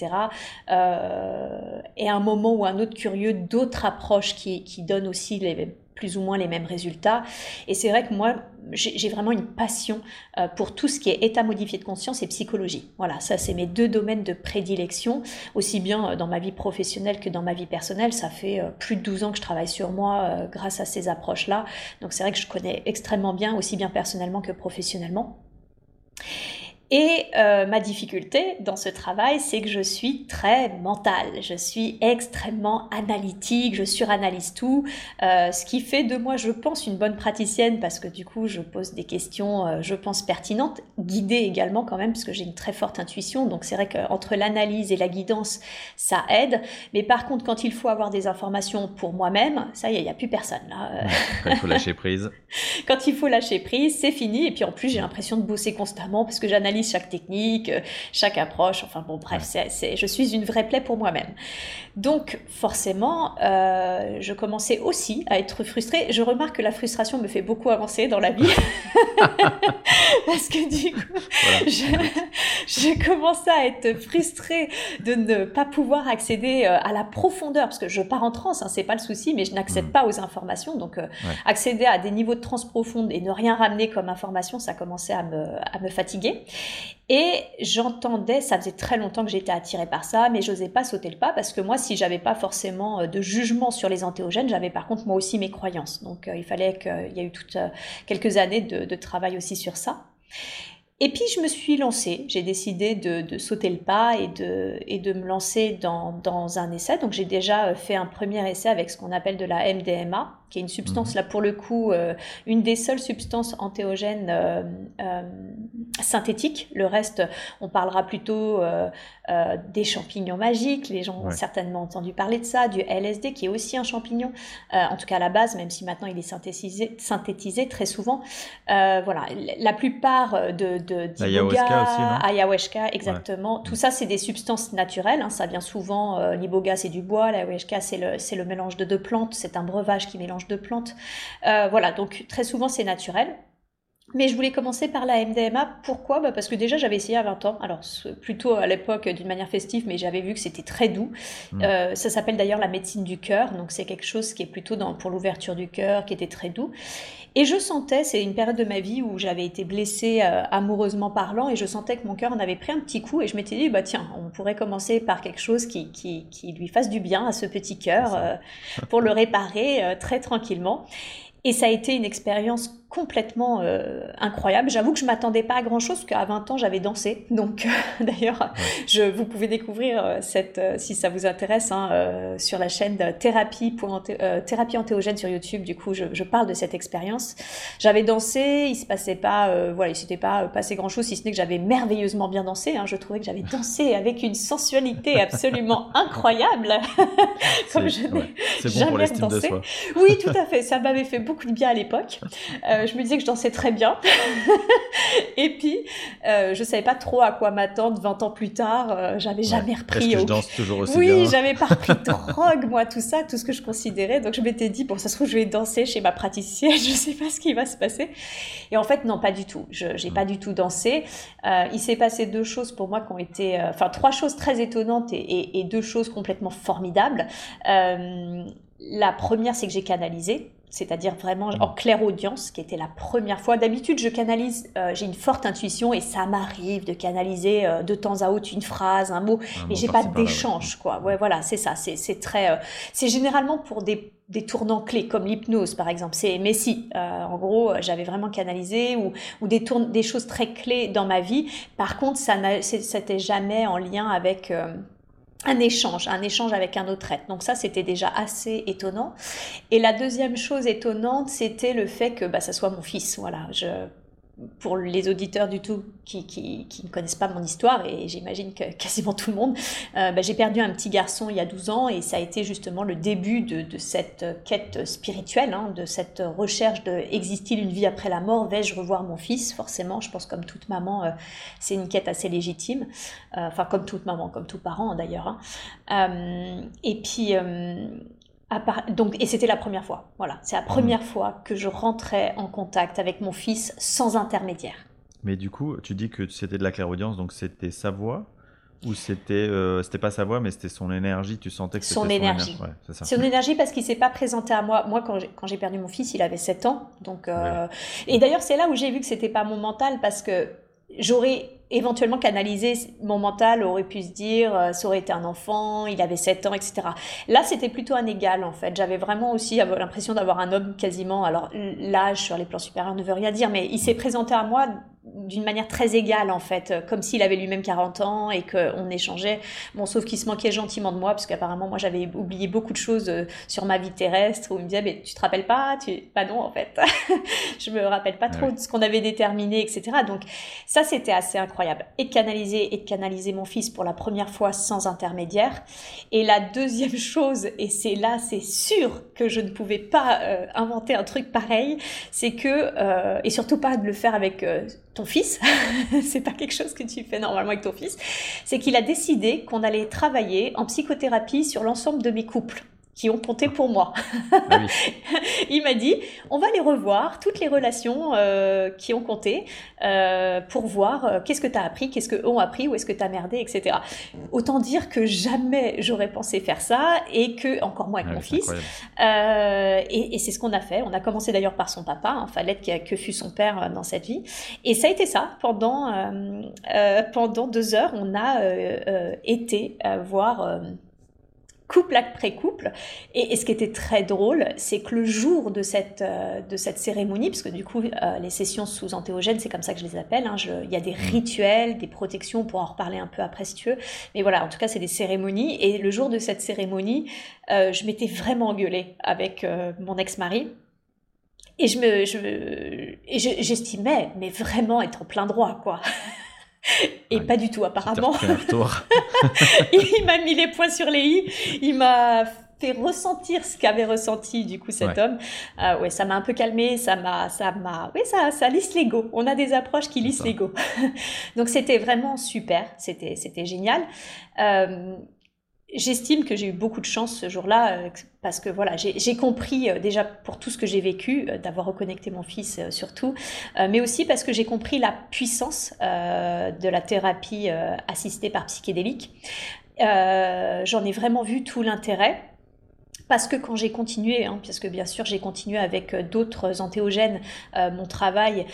Euh, à un moment ou un autre curieux d'autres approches qui, qui donnent aussi les, plus ou moins les mêmes résultats. Et c'est vrai que moi, j'ai vraiment une passion euh, pour tout ce qui est état modifié de conscience et psychologie. Voilà, ça c'est mes deux domaines de prédilection, aussi bien euh, dans ma vie professionnelle que dans ma vie personnelle. Ça fait plus de 12 ans que je travaille sur moi grâce à ces approches-là. Donc c'est vrai que je connais extrêmement bien, aussi bien personnellement que professionnellement. Et euh, ma difficulté dans ce travail, c'est que je suis très mentale, je suis extrêmement analytique, je suranalyse tout, euh, ce qui fait de moi, je pense, une bonne praticienne parce que du coup, je pose des questions, euh, je pense, pertinentes, guidées également quand même, parce que j'ai une très forte intuition, donc c'est vrai qu'entre l'analyse et la guidance, ça aide. Mais par contre, quand il faut avoir des informations pour moi-même, ça y est, il n'y a plus personne là. Quand il faut lâcher prise. quand il faut lâcher prise, c'est fini. Et puis en plus, j'ai l'impression de bosser constamment parce que j'analyse chaque technique, euh, chaque approche. Enfin bon, bref, c'est, je suis une vraie plaie pour moi-même. Donc forcément, euh, je commençais aussi à être frustrée. Je remarque que la frustration me fait beaucoup avancer dans la vie. Parce que du coup, je, commençais à être frustrée de ne pas pouvoir accéder euh, à la profondeur. Parce que je pars en transe, hein, c'est pas le souci, mais je n'accède mm. pas aux informations. Donc accéder à des niveaux de transe profonde et ne rien ramener comme information, ça commençait à me, à me fatiguer. Et j'entendais, ça faisait très longtemps que j'étais attirée par ça, mais j'osais pas sauter le pas parce que moi, si j'avais pas forcément euh, de jugement sur les antéogènes, j'avais par contre moi aussi mes croyances. Donc euh, il fallait qu'il y ait eu toutes euh, quelques années de, travail aussi sur ça. Et puis je me suis lancée, j'ai décidé de, sauter le pas et de, et de me lancer dans, dans un essai. Donc j'ai déjà fait un premier essai avec ce qu'on appelle de la MDMA, qui est une substance, mhm. là pour le coup, euh, une des seules substances antéogènes euh, euh, synthétiques. Le reste, on parlera plutôt des champignons magiques. Les gens ont certainement entendu parler de ça, du LSD, qui est aussi un champignon, en tout cas à la base, même si maintenant il est synthétisé, synthétisé très souvent. voilà, la plupart de, de ayahuasca aussi, non? Ayahuasca, exactement. Tout ça, c'est des substances naturelles. Hein. ça vient souvent. L'iboga, c'est du bois. L'ayahuasca, c'est le, le mélange de deux plantes. C'est un breuvage qui mélange de plantes. Euh, voilà, donc très souvent c'est naturel. Mais je voulais commencer par la MDMA. Pourquoi? Bah Parce que déjà, j'avais essayé à 20 ans. Alors, plutôt à l'époque d'une manière festive, mais j'avais vu que c'était très doux. Hmm. Euh, ça s'appelle d'ailleurs la médecine du cœur. Donc, c'est quelque chose qui est plutôt dans, pour l'ouverture du cœur, qui était très doux. Et je sentais, c'est une période de ma vie où j'avais été blessée euh, amoureusement parlant, et je sentais que mon cœur en avait pris un petit coup. Et je m'étais dit, bah tiens, on pourrait commencer par quelque chose qui, qui, qui lui fasse du bien à ce petit cœur, euh, pour le réparer très tranquillement. Et ça a été une expérience complètement euh, incroyables. J'avoue que je m'attendais pas à grand chose, qu'à 20 ans, j'avais dansé. Donc, euh, d'ailleurs, je, vous pouvez découvrir euh, cette, si ça vous intéresse, hein, sur la chaîne Thérapie, pour Thérapie Antéogène sur YouTube. Du coup, je, je parle de cette expérience. J'avais dansé, il se passait pas, voilà, il s'était pas passé grand chose, si ce n'est que j'avais merveilleusement bien dansé. Hein. Je trouvais que j'avais dansé avec une sensualité absolument incroyable. Comme je n'ai jamais dansé. Oui, tout à fait. Ça m'avait fait beaucoup de bien à l'époque. Euh, je me disais que je dansais très bien. et puis, euh, je savais pas trop à quoi m'attendre 20 ans plus tard. Euh, j'avais jamais repris. Est-ce que je danse toujours aussi oui, bien Oui, j'avais pas repris de drogue, moi, tout ça, tout ce que je considérais. Donc, je m'étais dit, bon, ça se trouve, je vais danser chez ma praticienne. Je sais pas ce qui va se passer. Et en fait, non, pas du tout. Je n'ai pas du tout dansé. Euh, il s'est passé deux choses pour moi qui ont été, euh, enfin, trois choses très étonnantes et, et, et deux choses complètement formidables. La première, c'est que j'ai canalisé c'est-à-dire vraiment en claire audience, qui était la première fois. D'habitude, je canalise, euh, j'ai une forte intuition et ça m'arrive de canaliser euh, de temps à autre une phrase, un mot, mais j'ai pas d'échange, quoi. Ouais, voilà, c'est ça. C'est très, euh, c'est généralement pour des, des tournants clés comme l'hypnose, par exemple. C'est, mais si, en gros, j'avais vraiment canalisé ou, ou des tourne, des choses très clés dans ma vie. Par contre, ça n'était jamais en lien avec un échange, un échange avec un autre être. Donc ça, c'était déjà assez étonnant. Et la deuxième chose étonnante, c'était le fait que bah, ça soit mon fils. Voilà, je pour les auditeurs du tout qui, qui, qui, ne connaissent pas mon histoire, et j'imagine que quasiment tout le monde, euh, bah, j'ai perdu un petit garçon il y a 12 ans, et ça a été justement le début de, de cette quête spirituelle, hein, de cette recherche de existe-t-il une vie après la mort, vais-je revoir mon fils? Forcément, je pense comme toute maman, euh, c'est une quête assez légitime, euh, enfin comme toute maman, comme tout parent d'ailleurs. Hein. et puis donc, et c'était la première fois. Voilà, c'est la première fois que je rentrais en contact avec mon fils sans intermédiaire. Mais du coup, tu dis que c'était de la clairaudience, donc c'était sa voix ou c'était euh, c'était pas sa voix, mais c'était son énergie. Tu sentais que c'était son, énergie. Son énergie, son énergie parce qu'il s'est pas présenté à moi. Moi, quand j'ai perdu mon fils, il avait 7 ans. Donc, euh, et d'ailleurs, c'est là où j'ai vu que c'était pas mon mental parce que j'aurais éventuellement canalisé mon mental, aurait pu se dire, euh, ça aurait été un enfant, il avait 7 ans, etc. Là, c'était plutôt un égal, en fait. J'avais vraiment aussi l'impression d'avoir un homme quasiment, alors l'âge sur les plans supérieurs ne veut rien dire, mais il s'est présenté à moi d'une manière très égale en fait, comme s'il avait lui-même 40 ans et qu'on échangeait. Bon, sauf qu'il se manquait gentiment de moi, parce qu'apparemment moi j'avais oublié beaucoup de choses euh, sur ma vie terrestre, où il me disait, mais tu te rappelles pas? Tu... Pas non en fait, je me rappelle pas trop de ce qu'on avait déterminé, etc. Donc ça c'était assez incroyable. Et de canaliser, et de canaliser mon fils pour la première fois sans intermédiaire. Et la deuxième chose, et c'est là, c'est sûr que je ne pouvais pas euh, inventer un truc pareil, c'est que, euh, et surtout pas de le faire avec ton fils, c'est pas quelque chose que tu fais normalement avec ton fils, c'est qu'il a décidé qu'on allait travailler en psychothérapie sur l'ensemble de mes couples qui ont compté pour moi. Ah il m'a dit, on va les revoir, toutes les relations euh, qui ont compté, euh, pour voir euh, qu'est-ce que tu as appris, qu'est-ce qu'eux ont appris, où est-ce que tu as merdé, etc. Autant dire que jamais j'aurais pensé faire ça, et que, encore moins avec ah mon fils. et, et c'est ce qu'on a fait. On a commencé d'ailleurs par son papa, hein, Fallait que, que fut son père dans cette vie. Et ça a été ça. Pendant, pendant deux heures, on a été voir couple après couple. Et, ce qui était très drôle, c'est que le jour de cette, euh, de cette cérémonie, parce que du coup, euh, les sessions sous antéogènes, c'est comme ça que je les appelle, hein, il y a des mmh. rituels, des protections, on pourra en reparler un peu après si tu veux. Mais voilà, en tout cas, c'est des cérémonies. Et le jour de cette cérémonie, euh, je m'étais vraiment engueulée avec mon ex-mari. Et je me, je, j'estimais, mais vraiment être en plein droit, quoi. Et pas du tout, apparemment. il m'a mis les points sur les i. Il m'a fait ressentir ce qu'avait ressenti du coup cet homme. Euh, ouais, ça m'a un peu calmé, ça m'a, ça m'a, oui, ça, ça lisse l'ego. On a des approches qui lissent l'ego. Donc c'était vraiment super, c'était, c'était génial. Euh, J'estime que j'ai eu beaucoup de chance ce jour-là euh, parce que voilà, j'ai compris euh, déjà pour tout ce que j'ai vécu, euh, d'avoir reconnecté mon fils surtout, mais aussi parce que j'ai compris la puissance de la thérapie assistée par psychédélique. J'en ai vraiment vu tout l'intérêt parce que quand j'ai continué, hein, parce que bien sûr j'ai continué avec d'autres antéogènes mon travail,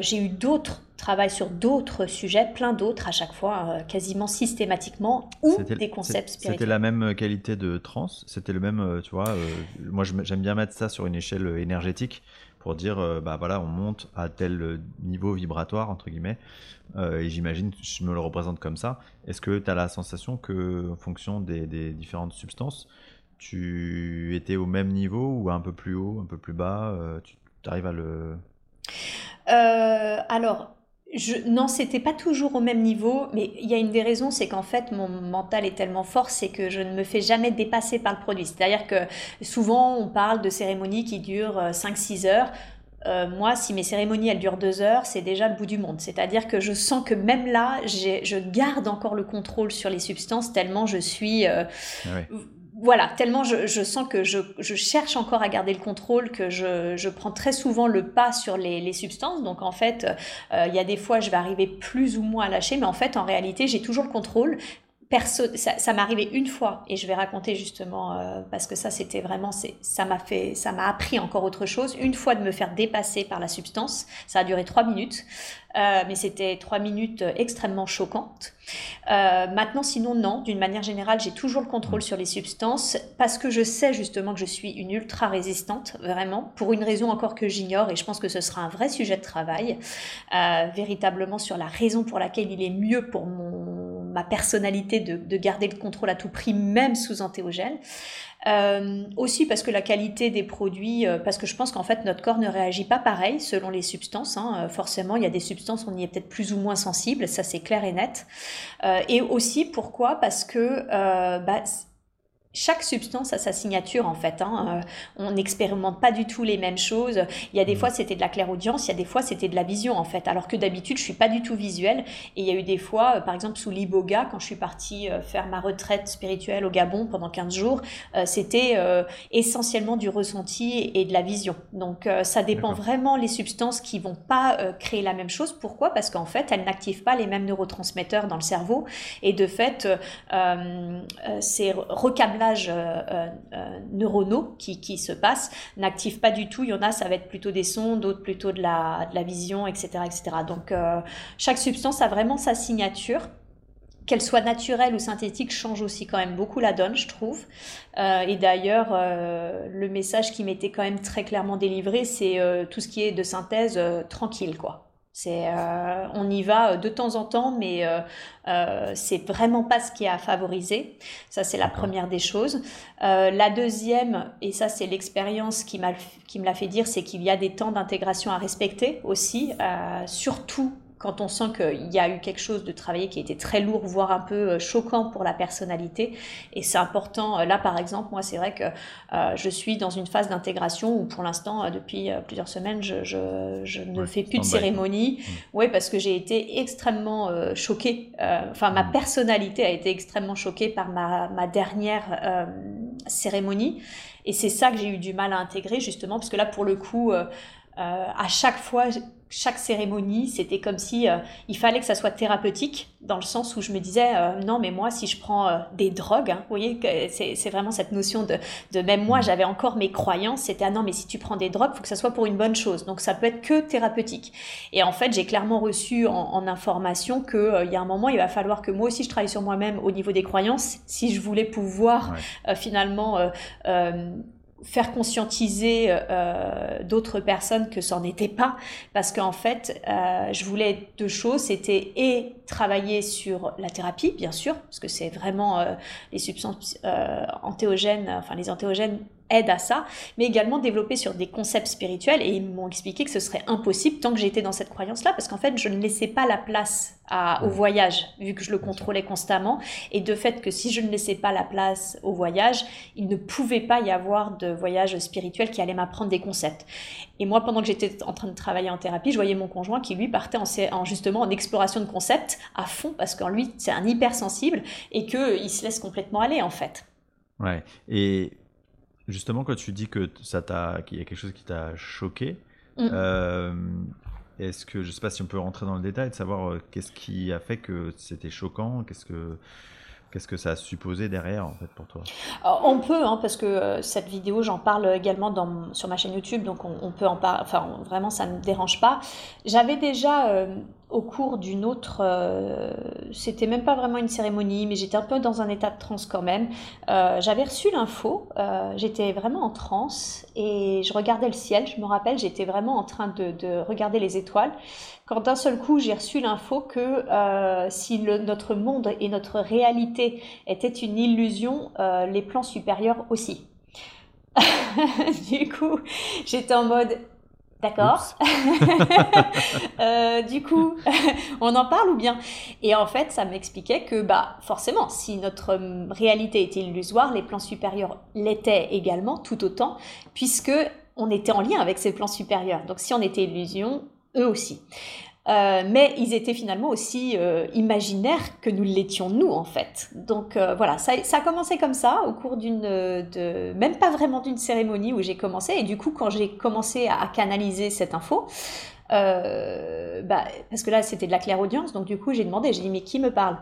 j'ai eu d'autres travail sur d'autres sujets, plein d'autres à chaque fois, euh, quasiment systématiquement, ou des concepts spirituels. C'était la même euh, qualité de trans C'était le même, euh, tu vois, moi j'aime bien mettre ça sur une échelle énergétique pour dire, bah voilà, on monte à tel niveau vibratoire, entre guillemets. et j'imagine, je me le représente comme ça. Est-ce que tu as la sensation que, en fonction des, des, différentes substances, tu étais au même niveau ou un peu plus haut, un peu plus bas Tu arrives à le... alors, je, non, c'était pas toujours au même niveau, mais il y a une des raisons, c'est qu'en fait, mon mental est tellement fort, c'est que je ne me fais jamais dépasser par le produit. C'est-à-dire que souvent, on parle de cérémonies qui durent 5-6 euh, heures. Euh, moi, si mes cérémonies elles durent deux heures, c'est déjà le bout du monde. C'est-à-dire que je sens que même là, je garde encore le contrôle sur les substances tellement je suis euh, ah voilà, tellement je, sens que je, cherche encore à garder le contrôle, que je, prends très souvent le pas sur les, substances. Donc en fait, euh, il y a des fois, je vais arriver plus ou moins à lâcher, mais en fait, en réalité, j'ai toujours le contrôle. Perso ça, ça m'est arrivé une fois et je vais raconter justement euh, parce que ça c'était vraiment ça m'a fait ça m'a appris encore autre chose une fois de me faire dépasser par la substance ça a duré trois minutes euh, mais c'était trois minutes extrêmement choquantes. Euh, maintenant, sinon, non. D'une manière générale, j'ai toujours le contrôle mm. sur les substances parce que je sais justement que je suis une ultra résistante, vraiment, pour une raison encore que j'ignore et je pense que ce sera un vrai sujet de travail, euh, véritablement sur la raison pour laquelle il est mieux pour mon, ma personnalité de, de garder le contrôle à tout prix, même sous antéogène. Euh, aussi parce que la qualité des produits, euh, parce que je pense qu'en fait notre corps ne réagit pas pareil selon les substances. Hein. Euh, forcément, il y a des substances on y est peut-être plus ou moins sensible, ça c'est clair et net. et aussi pourquoi? Parce que bah, chaque substance a sa signature en fait. Hein. Euh, on n'expérimente pas du tout les mêmes choses. Il y a des mm. fois c'était de la clairaudience, il y a des fois c'était de la vision en fait. Alors que d'habitude je suis pas du tout visuelle. Et il y a eu des fois, euh, par exemple sous l'iboga, quand je suis partie euh, faire ma retraite spirituelle au Gabon pendant 15 jours, c'était essentiellement du ressenti et de la vision. Donc ça dépend vraiment les substances qui vont pas créer la même chose. Pourquoi? Parce qu'en fait elles n'activent pas les mêmes neurotransmetteurs dans le cerveau et de fait c'est recablage euh, euh, euh, neuronaux qui, qui, se passent n'activent pas du tout. Il y en a, ça va être plutôt des sons, d'autres plutôt de la, de la vision, etc. etc. Donc chaque substance a vraiment sa signature qu'elle soit naturelle ou synthétique change aussi quand même beaucoup la donne, je trouve. et d'ailleurs, le message qui m'était quand même très clairement délivré, c'est tout ce qui est de synthèse tranquille, quoi. C'est, euh, on y va de temps en temps, mais euh, euh, c'est vraiment pas ce qui est à favoriser. Ça, c'est la première des choses. la deuxième, et ça, c'est l'expérience qui, m'a, qui me l'a fait dire, c'est qu'il y a des temps d'intégration à respecter aussi, surtout quand on sent qu'il y a eu quelque chose de travaillé qui a été très lourd, voire un peu euh, choquant pour la personnalité. Et c'est important. Euh, là, par exemple, moi, c'est vrai que euh, je suis dans une phase d'intégration où, pour l'instant, depuis plusieurs semaines, je, je, ne fais plus de cérémonie. Mmh. Oui, parce que j'ai été extrêmement choquée. Enfin, ma mmh. personnalité a été extrêmement choquée par ma, ma dernière cérémonie. Et c'est ça que j'ai eu du mal à intégrer, justement, parce que là, pour le coup, à chaque fois, chaque cérémonie, c'était comme si euh, il fallait que ça soit thérapeutique, dans le sens où je me disais euh, non, mais moi, si je prends euh, des drogues, hein, vous voyez, c'est vraiment cette notion de, de même moi, j'avais encore mes croyances, c'était ah non, mais si tu prends des drogues, faut que ça soit pour une bonne chose, donc ça peut être que thérapeutique. Et en fait, j'ai clairement reçu en, information que il y a un moment, il va falloir que moi aussi je travaille sur moi-même au niveau des croyances, si je voulais pouvoir finalement faire conscientiser euh, d'autres personnes que n'en était pas, parce qu'en fait, euh, je voulais deux choses, c'était et travailler sur la thérapie, bien sûr, parce que c'est vraiment euh, les substances euh, antéogènes, enfin les antéogènes aide à ça, mais également développer sur des concepts spirituels. Et ils m'ont expliqué que ce serait impossible tant que j'étais dans cette croyance-là, parce qu'en fait, je ne laissais pas la place à, au voyage, vu que je le contrôlais constamment. Et de fait que si je ne laissais pas la place au voyage, il ne pouvait pas y avoir de voyage spirituel qui allait m'apprendre des concepts. Et moi, pendant que j'étais en train de travailler en thérapie, je voyais mon conjoint qui, lui, partait en, en justement en exploration de concepts à fond, parce qu'en lui, c'est un hypersensible et qu'il se laisse complètement aller, en fait. Ouais. Et Justement, quand tu dis que ça t'a, qu'il y a quelque chose qui t'a choqué, mm. euh, est-ce que je sais pas si on peut rentrer dans le détail de savoir euh, qu'est-ce qui a fait que c'était choquant, qu'est-ce que Qu'est-ce que ça a supposé derrière en fait pour toi? On peut, hein, parce que euh, cette vidéo, j'en parle également dans, sur ma chaîne YouTube, donc on, peut en parler. Enfin, vraiment, ça ne me dérange pas. J'avais déjà au cours d'une autre, euh, c'était même pas vraiment une cérémonie, mais j'étais un peu dans un état de transe quand même. Euh, j'avais reçu l'info, euh, j'étais vraiment en transe et je regardais le ciel. Je me rappelle, j'étais vraiment en train de, regarder les étoiles. Quand d'un seul coup j'ai reçu l'info que si notre monde et notre réalité étaient une illusion, les plans supérieurs aussi. du coup, j'étais en mode D'accord. euh, du coup, on en parle ou bien? Et en fait, ça m'expliquait que, bah, forcément, si notre réalité était illusoire, les plans supérieurs l'étaient également, tout autant, puisque on était en lien avec ces plans supérieurs. Donc, si on était illusion, eux aussi. Euh, mais ils étaient finalement aussi euh, imaginaires que nous l'étions nous en fait. Donc euh, voilà, ça, ça, a commencé comme ça au cours d'une, de, même pas vraiment d'une cérémonie où j'ai commencé. Et du coup, quand j'ai commencé à, canaliser cette info, euh, bah, parce que là c'était de la claire audience, donc du coup j'ai demandé, j'ai dit mais qui me parle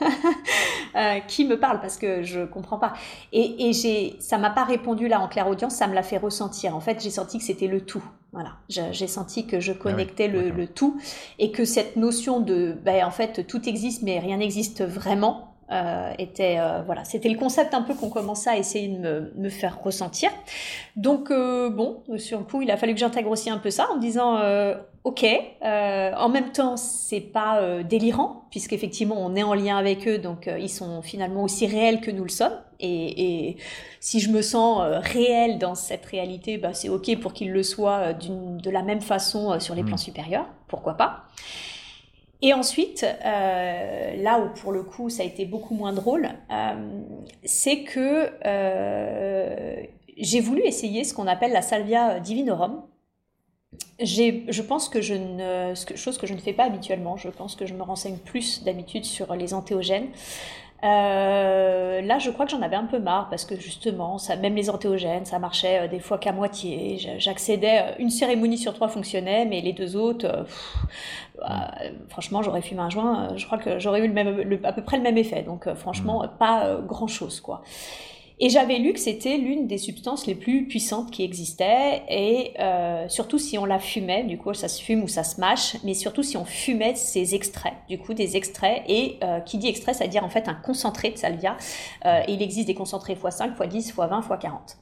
euh, Qui me parle? Parce que je comprends pas. Et, et j'ai, ça m'a pas répondu là en claire audience, ça me l'a fait ressentir. En fait, j'ai senti que c'était le tout. Voilà, j'ai senti que je ah connectais le, le, tout et que cette notion de, bah, en fait, tout existe mais rien n'existe vraiment. Euh, était euh, voilà c'était le concept un peu qu'on commençait à essayer de me, me faire ressentir. Donc euh, bon sur le coup il a fallu que j'intègre aussi un peu ça en me disant euh, ok euh, en même temps c'est pas délirant puisqu'effectivement on est en lien avec eux donc ils sont finalement aussi réels que nous le sommes. Et, et si je me sens réel dans cette réalité bah, c'est ok pour qu'ils le soient de la même façon sur les mmh. plans supérieurs pourquoi pas et ensuite, euh, là où pour le coup ça a été beaucoup moins drôle, euh, c'est que euh, j'ai voulu essayer ce qu'on appelle la salvia divinorum. Je pense que je ne, chose que je ne fais pas habituellement, je pense que je me renseigne plus d'habitude sur les antéogènes. Euh, là, je crois que j'en avais un peu marre parce que justement, ça, même les antéogènes, ça marchait euh, des fois qu'à moitié. J'accédais, euh, une cérémonie sur trois fonctionnait, mais les deux autres, bah, franchement, j'aurais fumé un joint, je crois que j'aurais eu le même, à peu près le même effet. Donc, franchement, mmh. pas grand chose, quoi. Et j'avais lu que c'était l'une des substances les plus puissantes qui existaient, et euh, surtout si on la fumait, du coup ça se fume ou ça se mâche, mais surtout si on fumait ces extraits, du coup des extraits, et euh, qui dit extrait, ça veut dire en fait un concentré de salvia, euh, il existe des concentrés x5, x10, x20, x40.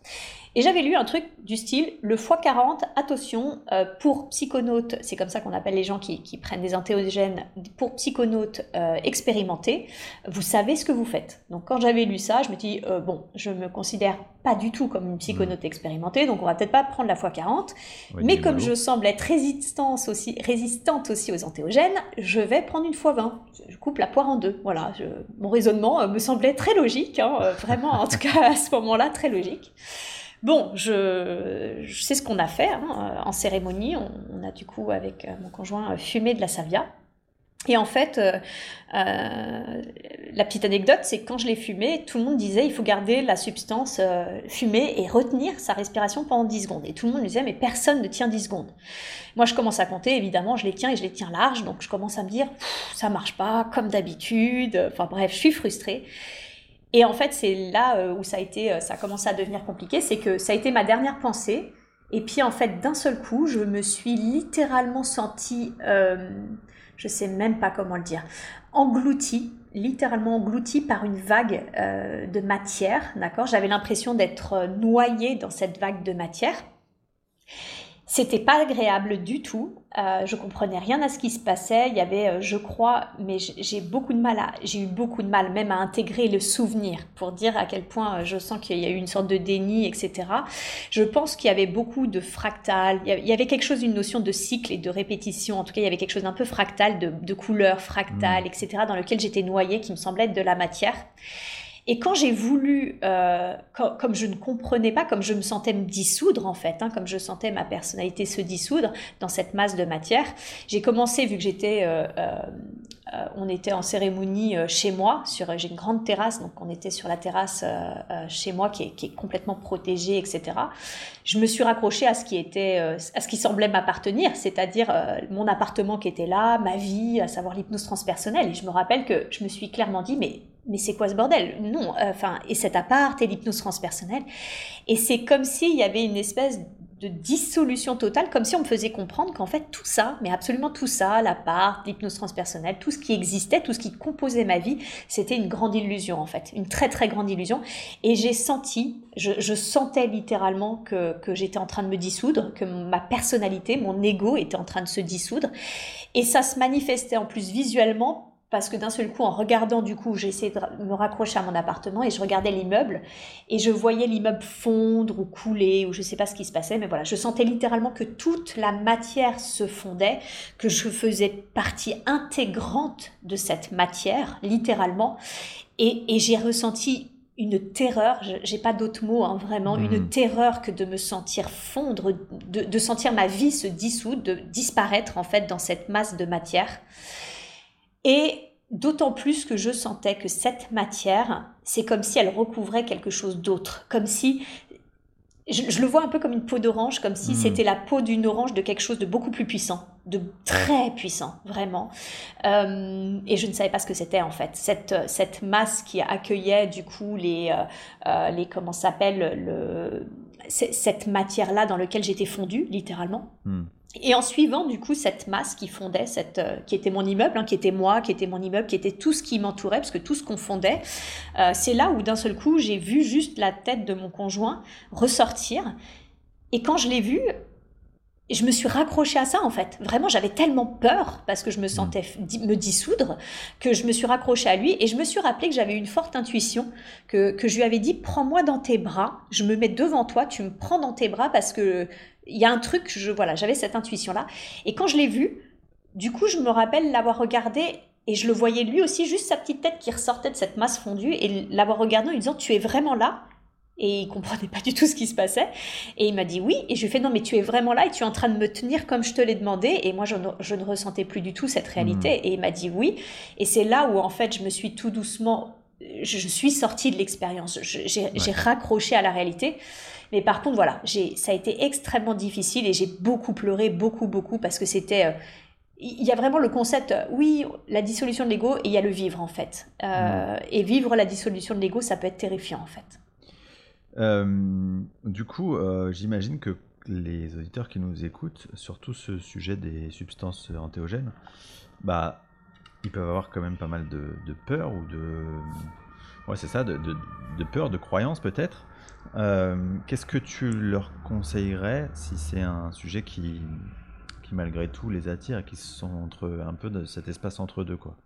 Et j'avais lu un truc du style le x40, attention, euh, pour psychonautes, c'est comme ça qu'on appelle les gens qui, qui, prennent des antéogènes, pour psychonautes euh, expérimentés, vous savez ce que vous faites. Donc quand j'avais lu ça, je me dis, euh, bon, je me considère pas du tout comme une psychonaute mmh. expérimentée, donc on va peut-être pas prendre la x40, mais comme je semble être résistante aussi, résistante aussi aux antéogènes, je vais prendre une x20. Je coupe la poire en deux. Voilà, je, mon raisonnement me semblait très logique, hein, vraiment, en tout cas à ce moment-là, très logique. Bon, je, sais ce qu'on a fait hein, en cérémonie. On, a du coup, avec euh, mon conjoint, fumé de la savia. Et en fait, euh, euh, la petite anecdote, c'est que quand je l'ai fumé, tout le monde disait il faut garder la substance fumée et retenir sa respiration pendant 10 secondes. Et tout le monde disait mais personne ne tient 10 secondes. Moi, je commence à compter, évidemment, je les tiens et je les tiens large, donc je commence à me dire ça marche pas comme d'habitude. Enfin bref, je suis frustrée. Et en fait, c'est là euh, où ça a été, euh, ça a commencé à devenir compliqué, c'est que ça a été ma dernière pensée. Et puis en fait, d'un seul coup, je me suis littéralement sentie, euh, je sais même pas comment le dire, engloutie, littéralement engloutie par une vague euh, de matière. D'accord? J'avais l'impression d'être noyée dans cette vague de matière. C'était pas agréable du tout. Euh, je comprenais rien à ce qui se passait. Il y avait, euh, je crois, mais j'ai beaucoup de mal à, j'ai eu beaucoup de mal même à intégrer le souvenir pour dire à quel point euh, je sens qu'il y a eu une sorte de déni, etc. Je pense qu'il y avait beaucoup de fractal. Il y avait quelque chose, une notion de cycle et de répétition. En tout cas, il y avait quelque chose d'un peu fractal, de, de couleurs fractales, mmh. etc. Dans lequel j'étais noyée, qui me semblait être de la matière. Et quand j'ai voulu, euh, comme je ne comprenais pas, comme je me sentais me dissoudre en fait, hein, comme je sentais ma personnalité se dissoudre dans cette masse de matière, j'ai commencé, vu que j'étais, euh, euh, on était en cérémonie chez moi, j'ai une grande terrasse, donc on était sur la terrasse chez moi qui est, qui est, complètement protégée, etc. Je me suis raccrochée à ce qui était, à ce qui semblait m'appartenir, c'est-à-dire mon appartement qui était là, ma vie, à savoir l'hypnose transpersonnelle. Et je me rappelle que je me suis clairement dit, mais mais c'est quoi ce bordel? Non, enfin, et cet appart et l'hypnose transpersonnelle. Et c'est comme s'il y avait une espèce de dissolution totale, comme si on me faisait comprendre qu'en fait tout ça, mais absolument tout ça, la part, l'hypnose transpersonnelle, tout ce qui existait, tout ce qui composait ma vie, c'était une grande illusion en fait, une très très grande illusion. Et j'ai senti, je, sentais littéralement que, que j'étais en train de me dissoudre, que ma personnalité, mon ego était en train de se dissoudre. Et ça se manifestait en plus visuellement parce que d'un seul coup, en regardant du coup, j'ai essayé de me raccrocher à mon appartement et je regardais l'immeuble et je voyais l'immeuble fondre ou couler ou je ne sais pas ce qui se passait, mais voilà, je sentais littéralement que toute la matière se fondait, que je faisais partie intégrante de cette matière, littéralement, et, j'ai ressenti une terreur, j'ai pas d'autre mot, hein, vraiment, une hmm. terreur que de me sentir fondre, de, de sentir ma vie se dissoudre, de disparaître en fait dans cette masse de matière. Et d'autant plus que je sentais que cette matière, c'est comme si elle recouvrait quelque chose d'autre, comme si je, le vois un peu comme une peau d'orange, comme si hmm. c'était la peau d'une orange de quelque chose de beaucoup plus puissant, de très puissant, vraiment. Euh, et je ne savais pas ce que c'était en fait. Cette, cette masse qui accueillait du coup les, euh, euh, les comment s'appelle, le, cette matière-là dans laquelle j'étais fondue, littéralement. Hmm. Et en suivant du coup cette masse qui fondait, cette, euh, qui était mon immeuble, hein, qui était moi, qui était mon immeuble, qui était tout ce qui m'entourait, parce que tout ce qu'on fondait, euh, c'est là où d'un seul coup j'ai vu juste la tête de mon conjoint ressortir. Et quand je l'ai vu, je me suis raccrochée à ça en fait. Vraiment, j'avais tellement peur parce que je me sentais me dissoudre que je me suis raccrochée à lui et je me suis rappelé que j'avais une forte intuition que, que je lui avais dit prends-moi dans tes bras, je me mets devant toi, tu me prends dans tes bras parce que il y a un truc, je, voilà, j'avais cette intuition-là. Et quand je l'ai vu, du coup, je me rappelle l'avoir regardé et je le voyais lui aussi, juste sa petite tête qui ressortait de cette masse fondue et l'avoir regardé en lui disant Tu es vraiment là? Et il comprenait pas du tout ce qui se passait. Et il m'a dit oui. Et je lui ai fait non, mais tu es vraiment là et tu es en train de me tenir comme je te l'ai demandé. Et moi, je ne, ressentais plus du tout cette réalité. Mmh. Et il m'a dit oui. Et c'est là où, en fait, je me suis tout doucement, je, suis sortie de l'expérience. J'ai raccroché à la réalité. Mais par contre, voilà, ça a été extrêmement difficile et j'ai beaucoup pleuré, beaucoup, beaucoup, parce que c'était... Euh, il y a vraiment le concept, euh, oui, la dissolution de l'ego, et il y a le vivre, en fait. Euh, mm. Et vivre la dissolution de l'ego, ça peut être terrifiant, en fait. Du coup, j'imagine que les auditeurs qui nous écoutent, surtout ce sujet des substances antéogènes, bah, ils peuvent avoir quand même pas mal de, peur ou de... Ouais, c'est ça, de, peur, de croyance peut-être. Euh, qu'est-ce que tu leur conseillerais si c'est un sujet qui, qui malgré tout les attire et qui sont entre un peu de cet espace entre deux quoi?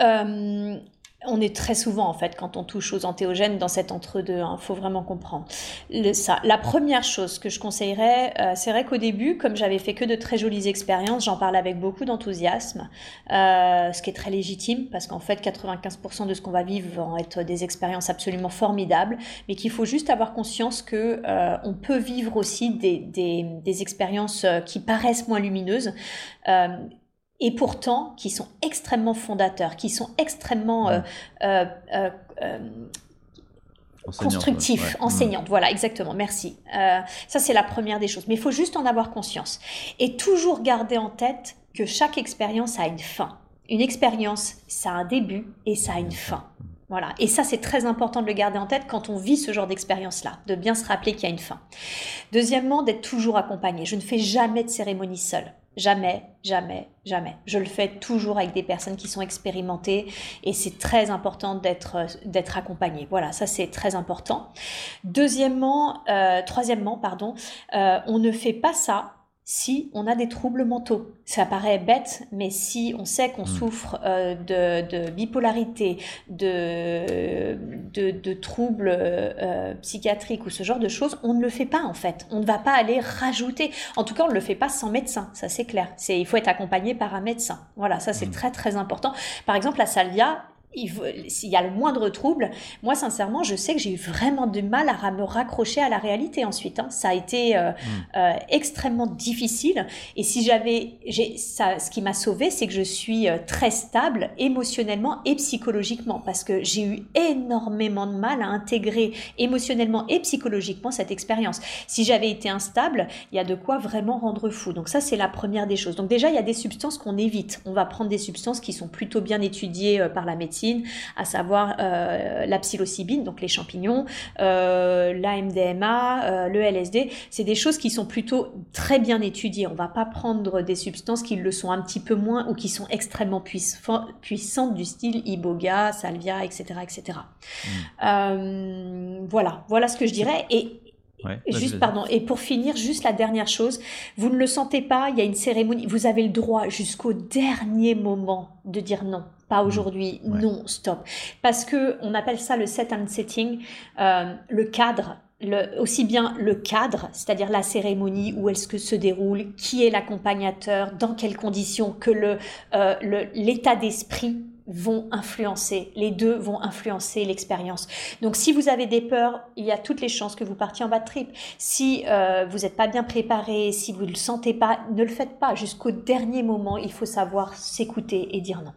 Euh, on est très souvent, en fait, quand on touche aux antéogènes, dans cet entre-deux. Il hein, faut vraiment comprendre. La première chose que je conseillerais, euh, c'est vrai qu'au début, comme j'avais fait que de très jolies expériences, j'en parle avec beaucoup d'enthousiasme, euh, ce qui est très légitime, parce qu'en fait, 95% de ce qu'on va vivre vont être des expériences absolument formidables, mais qu'il faut juste avoir conscience que euh, on peut vivre aussi des, expériences qui paraissent moins lumineuses et pourtant qui sont extrêmement fondateurs, qui sont extrêmement euh, euh, euh, constructifs, enseignantes. Mm. Voilà, exactement. Merci. ça, c'est la première des choses. Mais il faut juste en avoir conscience. Et toujours garder en tête que chaque expérience a une fin. Une expérience, ça a un début et ça a une fin. Voilà. Et ça, c'est très important de le garder en tête quand on vit ce genre d'expérience-là, de bien se rappeler qu'il y a une fin. Deuxièmement, d'être toujours accompagné. Je ne fais jamais de cérémonie seule. Jamais, jamais, jamais. Je le fais toujours avec des personnes qui sont expérimentées et c'est très important d'être accompagné. Voilà, ça c'est très important. Deuxièmement, euh, troisièmement, pardon, euh, on ne fait pas ça si on a des troubles mentaux. Ça paraît bête, mais si on sait qu'on hmm. souffre euh, de, bipolarité, de, de, troubles euh, psychiatriques ou ce genre de choses, on ne le fait pas en fait. On ne va pas aller rajouter. En tout cas, on ne le fait pas sans médecin, ça c'est clair. il faut être accompagné par un médecin. Voilà, ça c'est hmm. très très important. Par exemple, la salvia, s'il y a le moindre trouble, moi sincèrement, je sais que j'ai eu vraiment du mal à me raccrocher à la réalité ensuite. Hein. Ça a été euh, mm. euh, extrêmement difficile. Et si j'avais, ça, ce qui m'a sauvé, c'est que je suis euh, très stable émotionnellement et psychologiquement, parce que j'ai eu énormément de mal à intégrer émotionnellement et psychologiquement cette expérience. Si j'avais été instable, il y a de quoi vraiment rendre fou. Donc ça, c'est la première des choses. Donc déjà, il y a des substances qu'on évite. On va prendre des substances qui sont plutôt bien étudiées par la médecine médecine, à savoir la psilocybine, donc les champignons, la MDMA, le LSD. C'est des choses qui sont plutôt très bien étudiées. On va pas prendre des substances qui le sont un petit peu moins ou qui sont extrêmement puissantes du style iboga, salvia, etc., etc. Mm. voilà, voilà ce que je dirais. Et juste, pardon, et pour finir, juste la dernière chose, vous ne le sentez pas, il y a une cérémonie, vous avez le droit jusqu'au dernier moment de dire non. Pas mmh. aujourd'hui, non, stop. Parce que on appelle ça le set and setting, euh, le cadre le, aussi bien le cadre, c'est-à-dire la cérémonie, où est-ce que se déroule, qui est l'accompagnateur, dans quelles conditions, que le euh, l'état d'esprit vont influencer, les deux vont influencer l'expérience. Donc si vous avez des peurs, il y a toutes les chances que vous partiez en bas de trip. Si euh, vous n'êtes pas bien préparé, si vous ne le sentez pas, ne le faites pas. Jusqu'au dernier moment, il faut savoir s'écouter et dire non.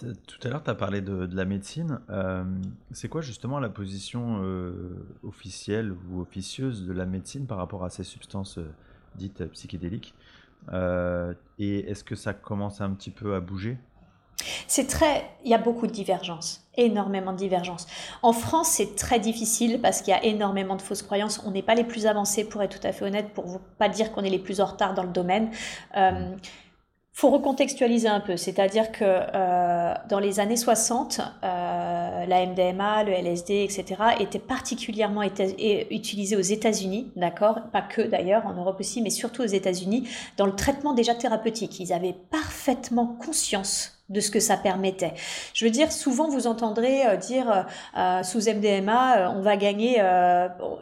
Tout à l'heure, tu as parlé de, la médecine. Euh, c'est quoi justement la position euh, officielle ou officieuse de la médecine par rapport à ces substances dites psychédéliques? Et est-ce que ça commence un petit peu à bouger? C'est très, il y a beaucoup de divergences, énormément de divergences. En France, c'est très difficile parce qu'il y a énormément de fausses croyances. On n'est pas les plus avancés, pour être tout à fait honnête, pour ne pas dire qu'on est les plus en retard dans le domaine. Euh, faut recontextualiser un peu, c'est-à-dire que euh, dans les années 60, euh, la MDMA, le LSD, etc., étaient particulièrement utilisés aux États-Unis, d'accord? Pas que d'ailleurs, en Europe aussi, mais surtout aux États-Unis, dans le traitement déjà thérapeutique. Ils avaient parfaitement conscience de ce que ça permettait. Je veux dire, souvent vous entendrez euh, dire euh, sous MDMA, on va gagner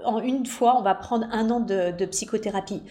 en une fois, on va prendre un an de psychothérapie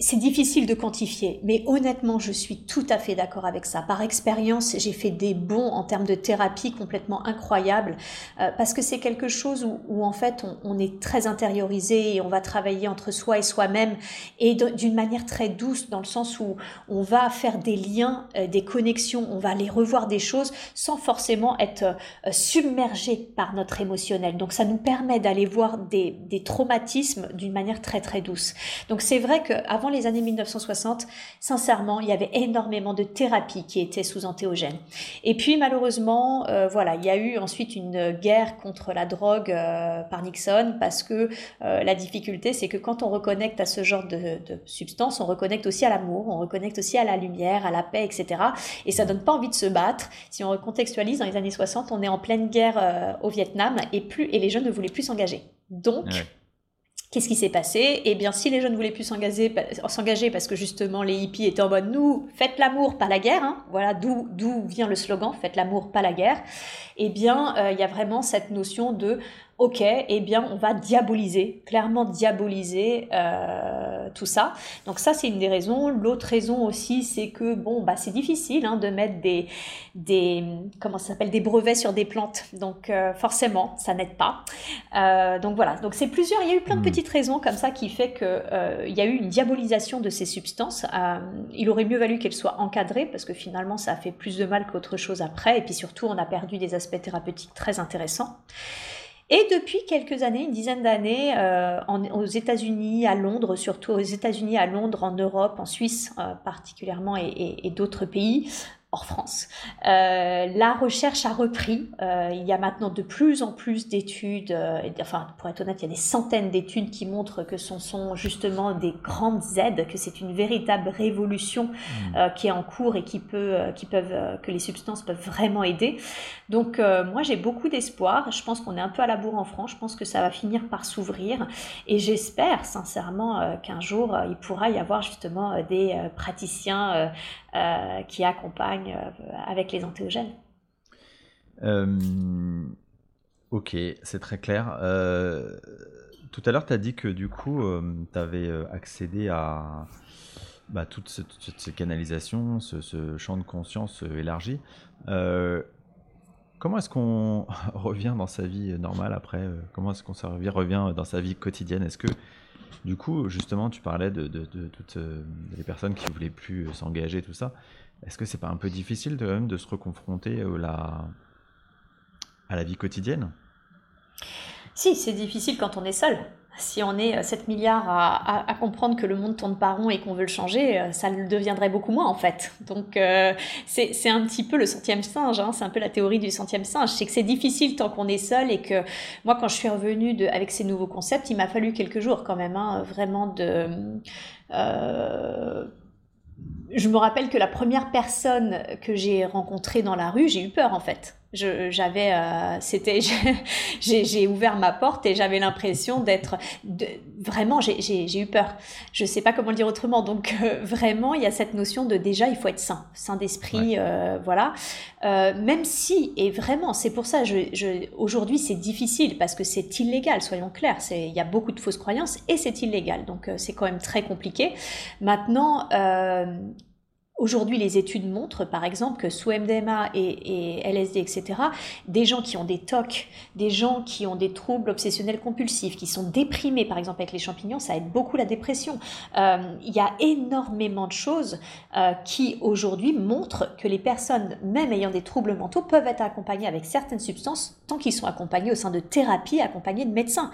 c'est difficile de quantifier, mais honnêtement, je suis tout à fait d'accord avec ça. Par expérience, j'ai fait des bons en termes de thérapie complètement incroyables, euh, parce que c'est quelque chose où, en fait on, est très intériorisé et on va travailler entre soi et soi-même, et d'une manière très douce, dans le sens où on va faire des liens, euh, des connexions, on va aller revoir des choses sans forcément être euh, submergé par notre émotionnel. Donc ça nous permet d'aller voir des, des traumatismes d'une manière très très douce. Donc c'est vrai qu'avant les années 1960, sincèrement, il y avait énormément de thérapies qui étaient sous antéogènes. Et puis malheureusement, euh, voilà, il y a eu ensuite une guerre contre la drogue euh, par Nixon parce que euh, la difficulté, c'est que quand on reconnecte à ce genre de, de substance, on reconnecte aussi à l'amour, on reconnecte aussi à la lumière, à la paix, etc. Et ça donne pas envie de se battre. Si on recontextualise, dans les années 60, on est en pleine guerre au Vietnam et plus et les jeunes ne voulaient plus s'engager. Donc, Qu'est-ce qui s'est passé? Eh bien, si les jeunes voulaient plus s'engager, s'engager parce que justement les hippies étaient en mode nous, faites l'amour, pas la guerre, hein, voilà d'où d'où vient le slogan, faites l'amour, pas la guerre. Eh bien, euh, il y a vraiment cette notion de ok, eh bien, on va diaboliser, clairement diaboliser euh, tout ça. Donc ça, c'est une des raisons. L'autre raison aussi, c'est que bon, bah, c'est difficile hein, de mettre des, des, comment ça s'appelle, des brevets sur des plantes. Donc euh, forcément, ça n'aide pas. Euh, donc voilà. Donc c'est plusieurs. Il y a eu plein de hmm. petites raisons comme ça qui fait que il y a eu une diabolisation de ces substances. il aurait mieux valu qu'elles soient encadrées parce que finalement, ça a fait plus de mal qu'autre chose après. Et puis surtout, on a perdu des aspects thérapeutiques très intéressants. Et depuis quelques années, une dizaine d'années, euh, aux États-Unis, à Londres, surtout aux États-Unis, à Londres, en Europe, en Suisse euh, particulièrement, et, et d'autres pays, France. Euh, la recherche a repris. Euh, il y a maintenant de plus en plus d'études, euh, enfin pour être honnête, il y a des centaines d'études qui montrent que ce sont justement des grandes aides, que c'est une véritable révolution mmh. qui est en cours et qui peut, qui peuvent, que les substances peuvent vraiment aider. Donc moi j'ai beaucoup d'espoir. Je pense qu'on est un peu à la bourre en France. Je pense que ça va finir par s'ouvrir et j'espère sincèrement qu'un jour il pourra y avoir justement des praticiens euh, qui accompagne euh, avec les antéogènes. Euh, ok, c'est très clair. tout à l'heure, tu as dit que du coup, tu avais accédé à bah, toute, cette, cette, canalisation, ce, champ de conscience élargi. Comment est-ce qu'on revient dans sa vie normale après? Comment est-ce qu'on revient dans sa vie quotidienne? Est-ce que du coup, justement, tu parlais de, toutes euh, les personnes qui voulaient plus euh, s'engager, tout ça. Est-ce que c'est pas un peu difficile de, de se reconfronter à la vie quotidienne? Si, c'est difficile quand on est seul. Si on est 7 euh, milliards à, comprendre que le monde tourne pas rond et qu'on veut le changer, euh, ça le deviendrait beaucoup moins en fait. Donc euh, c'est un petit peu le centième singe, hein, c'est un peu la théorie du centième singe. C'est que c'est difficile tant qu'on est seul et que moi quand je suis revenue de, avec ces nouveaux concepts, il m'a fallu quelques jours quand même, hein, vraiment de... je me rappelle que la première personne que j'ai rencontrée dans la rue, j'ai eu peur en fait j'avais euh, c'était j'ai ouvert ma porte et j'avais l'impression d'être vraiment j'ai eu peur. Je sais pas comment le dire autrement. Donc euh, vraiment il y a cette notion de déjà il faut être sain. Sain d'esprit euh, voilà. Même si et vraiment c'est pour ça je, je aujourd'hui c'est difficile parce que c'est illégal soyons clairs. C'est il y a beaucoup de fausses croyances et c'est illégal. Donc c'est quand même très compliqué. Maintenant Aujourd'hui, les études montrent, par exemple, que sous MDMA et, LSD, etc., des gens qui ont des TOC, des gens qui ont des troubles obsessionnels compulsifs, qui sont déprimés, par exemple, avec les champignons, ça aide beaucoup la dépression. Euh, il y a énormément de choses euh, qui, aujourd'hui, montrent que les personnes, même ayant des troubles mentaux, peuvent être accompagnées avec certaines substances, tant qu'ils sont accompagnés au sein de thérapies, accompagnés de médecins.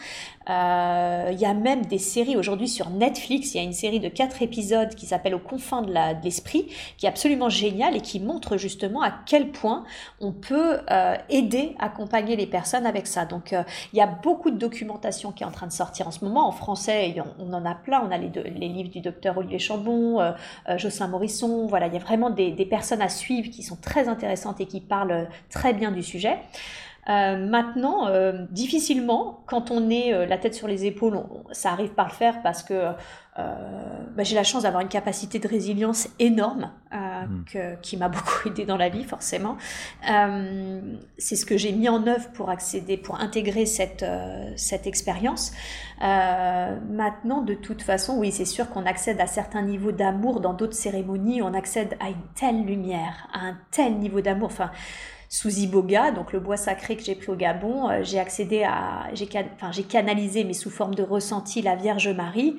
Euh, il y a même des séries aujourd'hui sur Netflix, il y a une série de quatre épisodes qui s'appelle Aux confins de l'esprit, qui est absolument génial et qui montre justement à quel point on peut euh, aider, accompagner les personnes avec ça. Donc euh, il y a beaucoup de documentation qui est en train de sortir en ce moment. En français, on, en a plein. On a les, livres du docteur Olivier Chambon, euh, Jocelyn Morisson. Voilà, il y a vraiment des, des, personnes à suivre qui sont très intéressantes et qui parlent très bien du sujet. maintenant, difficilement, quand on est la tête sur les épaules, ça arrive par le faire parce que euh, bah, j'ai la chance d'avoir une capacité de résilience énorme euh, hmm. qui m'a beaucoup aidé dans la vie forcément. Euh, c'est ce que j'ai mis en œuvre pour accéder, pour intégrer cette, cette expérience. maintenant, de toute façon, oui, c'est sûr qu'on accède à certains niveaux d'amour dans d'autres cérémonies. On accède à une telle lumière, à un tel niveau d'amour. Enfin, sous Iboga, donc le bois sacré que j'ai pris au Gabon, j'ai accédé à, j'ai, enfin, j'ai canalisé, mais sous forme de ressenti, la Vierge Marie.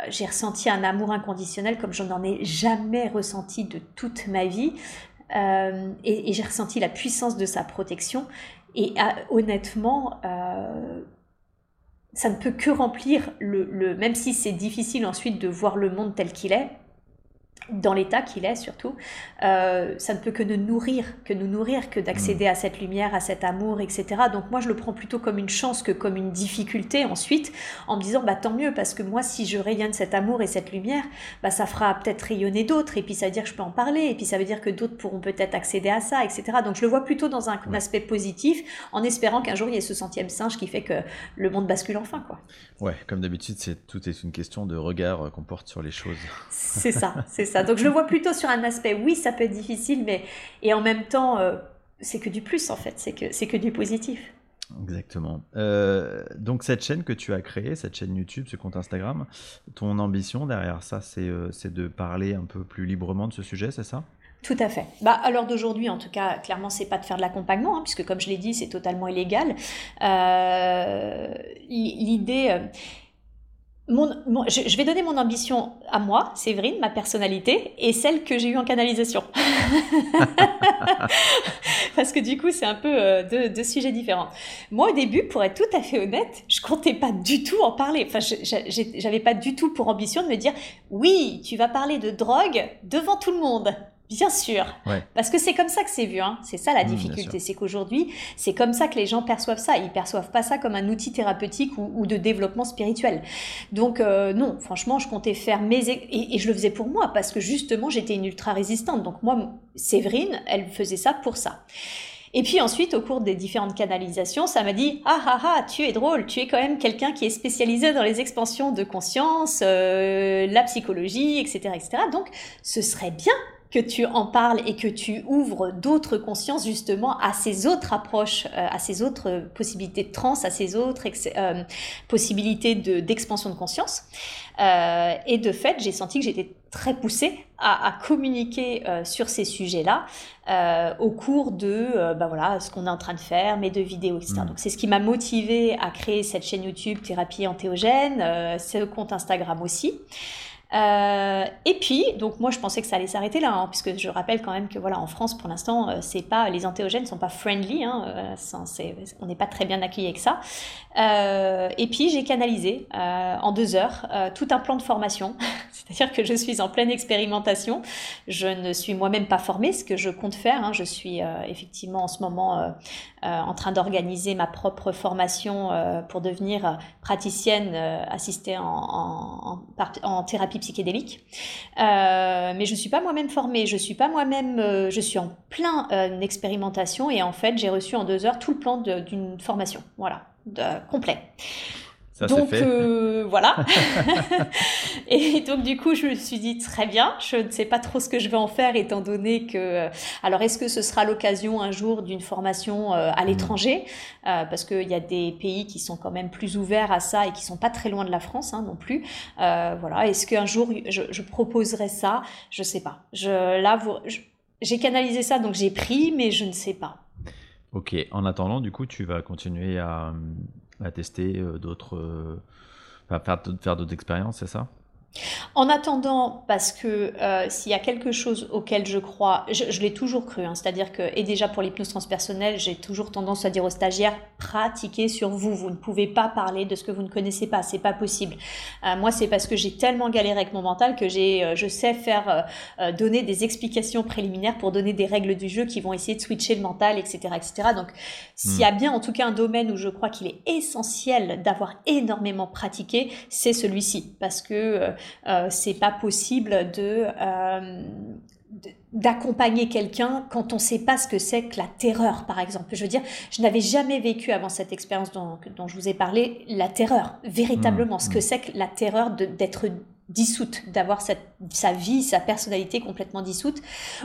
Euh, j'ai ressenti un amour inconditionnel comme je n'en ai jamais ressenti de toute ma vie. Euh, et, j'ai ressenti la puissance de sa protection. Et euh, honnêtement, ça ne peut que remplir le même si c'est difficile ensuite de voir le monde tel qu'il est, dans l'état qu'il est surtout, euh, ça ne peut que nous nourrir, que nous nourrir, que d'accéder mm. à cette lumière, à cet amour, etc. Donc moi je le prends plutôt comme une chance que comme une difficulté ensuite, en me disant bah tant mieux parce que moi si je rayonne cet amour et cette lumière, bah ça fera peut-être rayonner d'autres et puis ça veut dire que je peux en parler et puis ça veut dire que d'autres pourront peut-être accéder à ça, etc. Donc je le vois plutôt dans un, aspect positif, en espérant qu'un jour il y ait ce centième singe qui fait que le monde bascule enfin quoi. Ouais, comme d'habitude c'est tout est une question de regard qu'on porte sur les choses. C'est ça, c'est ça. Donc je le vois plutôt sur un aspect, oui, ça peut être difficile, mais et en même temps, euh, c'est que du plus en fait, c'est que c'est que du positif. Exactement. Euh, donc cette chaîne que tu as créée, cette chaîne YouTube, ce compte Instagram, ton ambition derrière ça, c'est euh, de parler un peu plus librement de ce sujet, c'est ça? Tout à fait. Bah, à l'heure d'aujourd'hui, en tout cas, clairement, c'est pas de faire de l'accompagnement, hein, puisque comme je l'ai dit, c'est totalement illégal. L'idée, je, vais donner mon ambition à moi, Séverine, ma personnalité, et celle que j'ai eue en canalisation. Parce que du coup, c'est un peu euh, deux, sujets différents. Moi, au début, pour être tout à fait honnête, je comptais pas du tout en parler. Enfin, j'avais pas du tout pour ambition de me dire, oui, tu vas parler de drogue devant tout le monde. Bien sûr, parce que c'est comme ça que c'est vu. Hein. C'est ça la mmh, difficulté, c'est qu'aujourd'hui, c'est comme ça que les gens perçoivent ça. Ils perçoivent pas ça comme un outil thérapeutique ou, de développement spirituel. Donc euh, non, franchement, je comptais faire mes et, et, je le faisais pour moi parce que justement, j'étais une ultra résistante. Donc moi, Séverine, elle faisait ça pour ça. Et puis ensuite, au cours des différentes canalisations, ça m'a dit ah ah ah, tu es drôle, tu es quand même quelqu'un qui est spécialisé dans les expansions de conscience, euh, la psychologie, etc., etc. Donc, ce serait bien que tu en parles et que tu ouvres d'autres consciences justement à ces autres approches, euh, à ces autres possibilités de trans, à ces autres euh, possibilités d'expansion de, conscience. Euh, et de fait, j'ai senti que j'étais très poussée à, communiquer sur ces sujets-là au cours de bah voilà, ce qu'on est en train de faire, mes deux vidéos, etc. Mmh. Donc c'est ce qui m'a motivée à créer cette chaîne YouTube Thérapie Antéogène, ce compte Instagram aussi. Euh, et puis, donc moi je pensais que ça allait s'arrêter là, hein, puisque je rappelle quand même que voilà en France pour l'instant euh, c'est pas les antéogènes sont pas friendly, hein, euh, on n'est pas très bien accueilli avec ça. et puis j'ai canalisé en deux heures tout un plan de formation, c'est-à-dire que je suis en pleine expérimentation. Je ne suis moi-même pas formée, ce que je compte faire. Hein. je suis effectivement en ce moment en train d'organiser ma propre formation pour devenir praticienne assistée en thérapie psychédélique. Euh, mais je suis pas moi-même formée, je suis pas moi-même, euh, je suis en plein euh, expérimentation et en fait j'ai reçu en deux heures tout le plan d'une formation, voilà, de, complet donc euh, voilà. et donc du coup, je me suis dit très bien. Je ne sais pas trop ce que je vais en faire, étant donné que. Euh, alors, est-ce que ce sera l'occasion un jour d'une formation euh, à mmh. l'étranger? Parce qu'il y a des pays qui sont quand même plus ouverts à ça et qui sont pas très loin de la France hein, non plus. voilà. Est-ce qu'un jour je, proposerai ça? Je sais pas. Je là, j'ai canalisé ça, donc j'ai pris, mais je ne sais pas. Ok. En attendant, du coup, tu vas continuer à à tester euh, d'autres. Euh, faire, faire d'autres expériences, c'est ça? En attendant, parce que euh, s'il y a quelque chose auquel je crois, je, l'ai toujours cru, hein, c'est-à-dire que, et déjà pour l'hypnose transpersonnelle, j'ai toujours tendance à dire aux stagiaires, pratiquez sur vous, vous ne pouvez pas parler de ce que vous ne connaissez pas, c'est pas possible. Euh, moi, c'est parce que j'ai tellement galéré avec mon mental que j'ai, euh, je sais faire, donner des explications préliminaires pour donner des règles du jeu qui vont essayer de switcher le mental, etc., etc. Donc, s'il y a hmm. bien en tout cas un domaine où je crois qu'il est essentiel d'avoir énormément pratiqué, c'est celui-ci, parce que c'est pas possible euh, de, d'accompagner quelqu'un quand on ne sait pas ce que c'est que la terreur, par exemple. Je veux dire, je n'avais jamais vécu avant cette expérience dont, dont, je vous ai parlé, la terreur, véritablement, ce que mmh. c'est que la terreur d'être dissoute, d'avoir sa vie, sa personnalité complètement dissoute,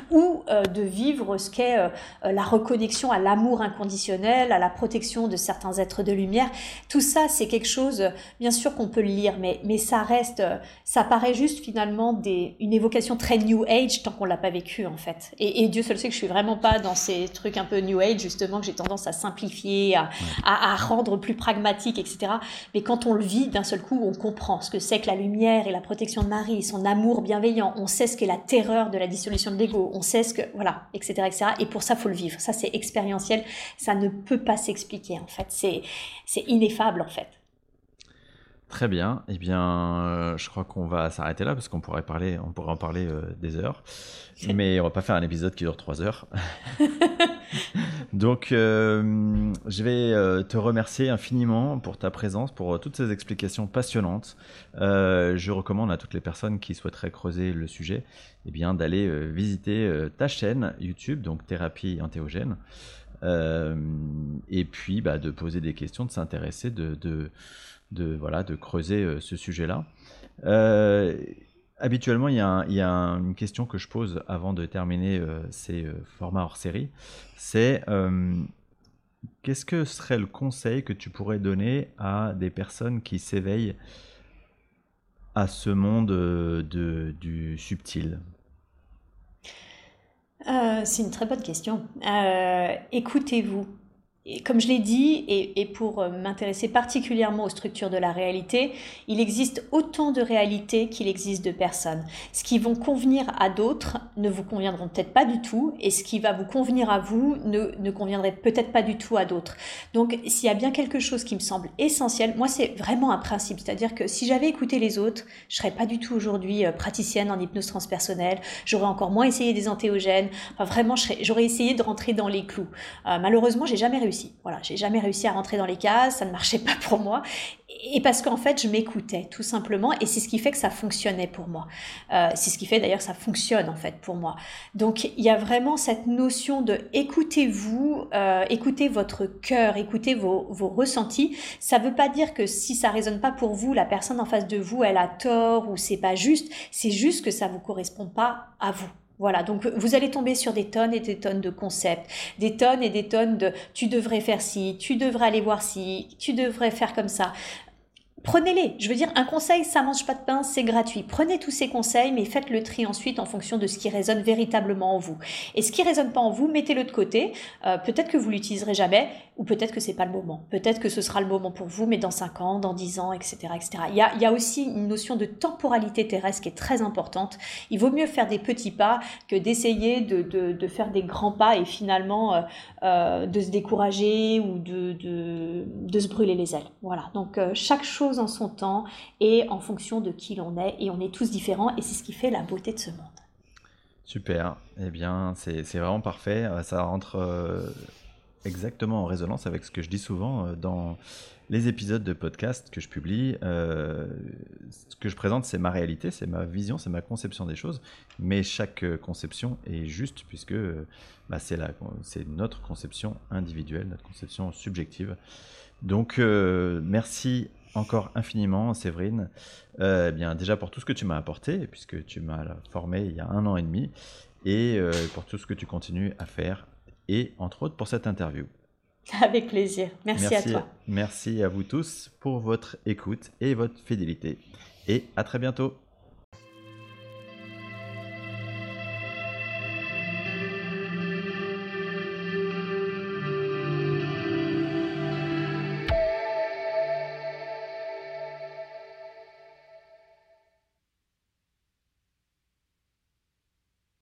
ou euh, de vivre ce qu'est euh, euh, la reconnexion à l'amour inconditionnel, à la protection de certains êtres de lumière. Tout ça, c'est quelque chose, bien sûr qu'on peut le lire, mais, mais ça reste, ça paraît juste finalement des, une évocation très New Age tant qu'on l'a pas vécu en fait. Et, Dieu seul sait que je suis vraiment pas dans ces trucs un peu New Age, justement, que j'ai tendance à simplifier, à, à, à rendre plus pragmatique, etc. Mais quand on le vit d'un seul coup, on comprend ce que c'est que la lumière et la protection de Marie, son amour bienveillant, on sait ce qu'est la terreur de la dissolution de l'ego, on sait ce que, voilà, etc., etc. Et pour ça, faut le vivre. Ça, c'est expérientiel. Ça ne peut pas s'expliquer, en fait. C'est, c'est ineffable, en fait. Très bien. Eh bien, euh, je crois qu'on va s'arrêter là parce qu'on pourrait parler, on pourrait en parler euh, des heures. Mais on va pas faire un épisode qui dure trois heures. Donc, euh, je vais te remercier infiniment pour ta présence, pour toutes ces explications passionnantes. je recommande à toutes les personnes qui souhaiteraient creuser le sujet, eh bien, d'aller visiter ta chaîne YouTube, donc Thérapie Antéogène. et puis, bah, de poser des questions, de s'intéresser, de, de de, voilà, de creuser euh, ce sujet-là. Euh, habituellement, il y, a, une question que je pose avant de terminer euh, ces formats hors série. C'est qu'est-ce que serait le conseil que tu pourrais donner à des personnes qui s'éveillent à ce monde de, du subtil? C'est une très bonne question. Écoutez-vous comme je l'ai dit, et, pour euh, m'intéresser particulièrement aux structures de la réalité, il existe autant de réalités qu'il existe de personnes. Ce qui vont convenir à d'autres ne vous conviendront peut-être pas du tout, et ce qui va vous convenir à vous ne, ne conviendrait peut-être pas du tout à d'autres. Donc s'il y a bien quelque chose qui me semble essentiel, moi c'est vraiment un principe, c'est-à-dire que si j'avais écouté les autres, je serais pas du tout aujourd'hui euh, praticienne en hypnose transpersonnelle, j'aurais encore moins essayé des antéogènes, vraiment j'aurais essayé de rentrer dans les clous. Euh, malheureusement, j'ai jamais réussi voilà, j'ai jamais réussi à rentrer dans les cases, ça ne marchait pas pour moi. Et parce qu'en fait, je m'écoutais tout simplement, et c'est ce qui fait que ça fonctionnait pour moi. Euh, c'est ce qui fait d'ailleurs que ça fonctionne en fait pour moi. Donc il y a vraiment cette notion de écoutez-vous, euh, écoutez votre cœur, écoutez vos, vos ressentis. Ça ne veut pas dire que si ça résonne pas pour vous, la personne en face de vous, elle a tort ou c'est pas juste. C'est juste que ça vous correspond pas à vous. Voilà, donc vous allez tomber sur des tonnes et des tonnes de concepts, des tonnes et des tonnes de tu devrais faire ci, tu devrais aller voir ci, tu devrais faire comme ça. Prenez-les. Je veux dire, un conseil, ça mange pas de pain, c'est gratuit. Prenez tous ces conseils, mais faites le tri ensuite en fonction de ce qui résonne véritablement en vous. Et ce qui résonne pas en vous, mettez-le de côté. Euh, peut-être que vous l'utiliserez jamais, ou peut-être que c'est pas le moment. Peut-être que ce sera le moment pour vous, mais dans 5 ans, dans 10 ans, etc., etc. Il y a, aussi une notion de temporalité terrestre qui est très importante. Il vaut mieux faire des petits pas que d'essayer de, faire des grands pas et finalement euh, euh, de se décourager ou de, de, se brûler les ailes. Voilà. Donc chaque chose en son temps et en fonction de qui l'on est. Et on est tous différents et c'est ce qui fait la beauté de ce monde. Super. Eh bien, c'est vraiment parfait. Euh, ça rentre euh, exactement en résonance avec ce que je dis souvent euh, dans les épisodes de podcast que je publie. ce que je présente, c'est ma réalité, c'est ma vision, c'est ma conception des choses. Mais chaque conception est juste puisque bah, c'est notre conception individuelle, notre conception subjective. Donc, merci encore infiniment, Séverine. Euh, eh bien, déjà pour tout ce que tu m'as apporté, puisque tu m'as formé il y a un an et demi, et euh, pour tout ce que tu continues à faire, et entre autres pour cette interview. Avec plaisir. Merci, à toi. Merci à vous tous pour votre écoute et votre fidélité. Et à très bientôt.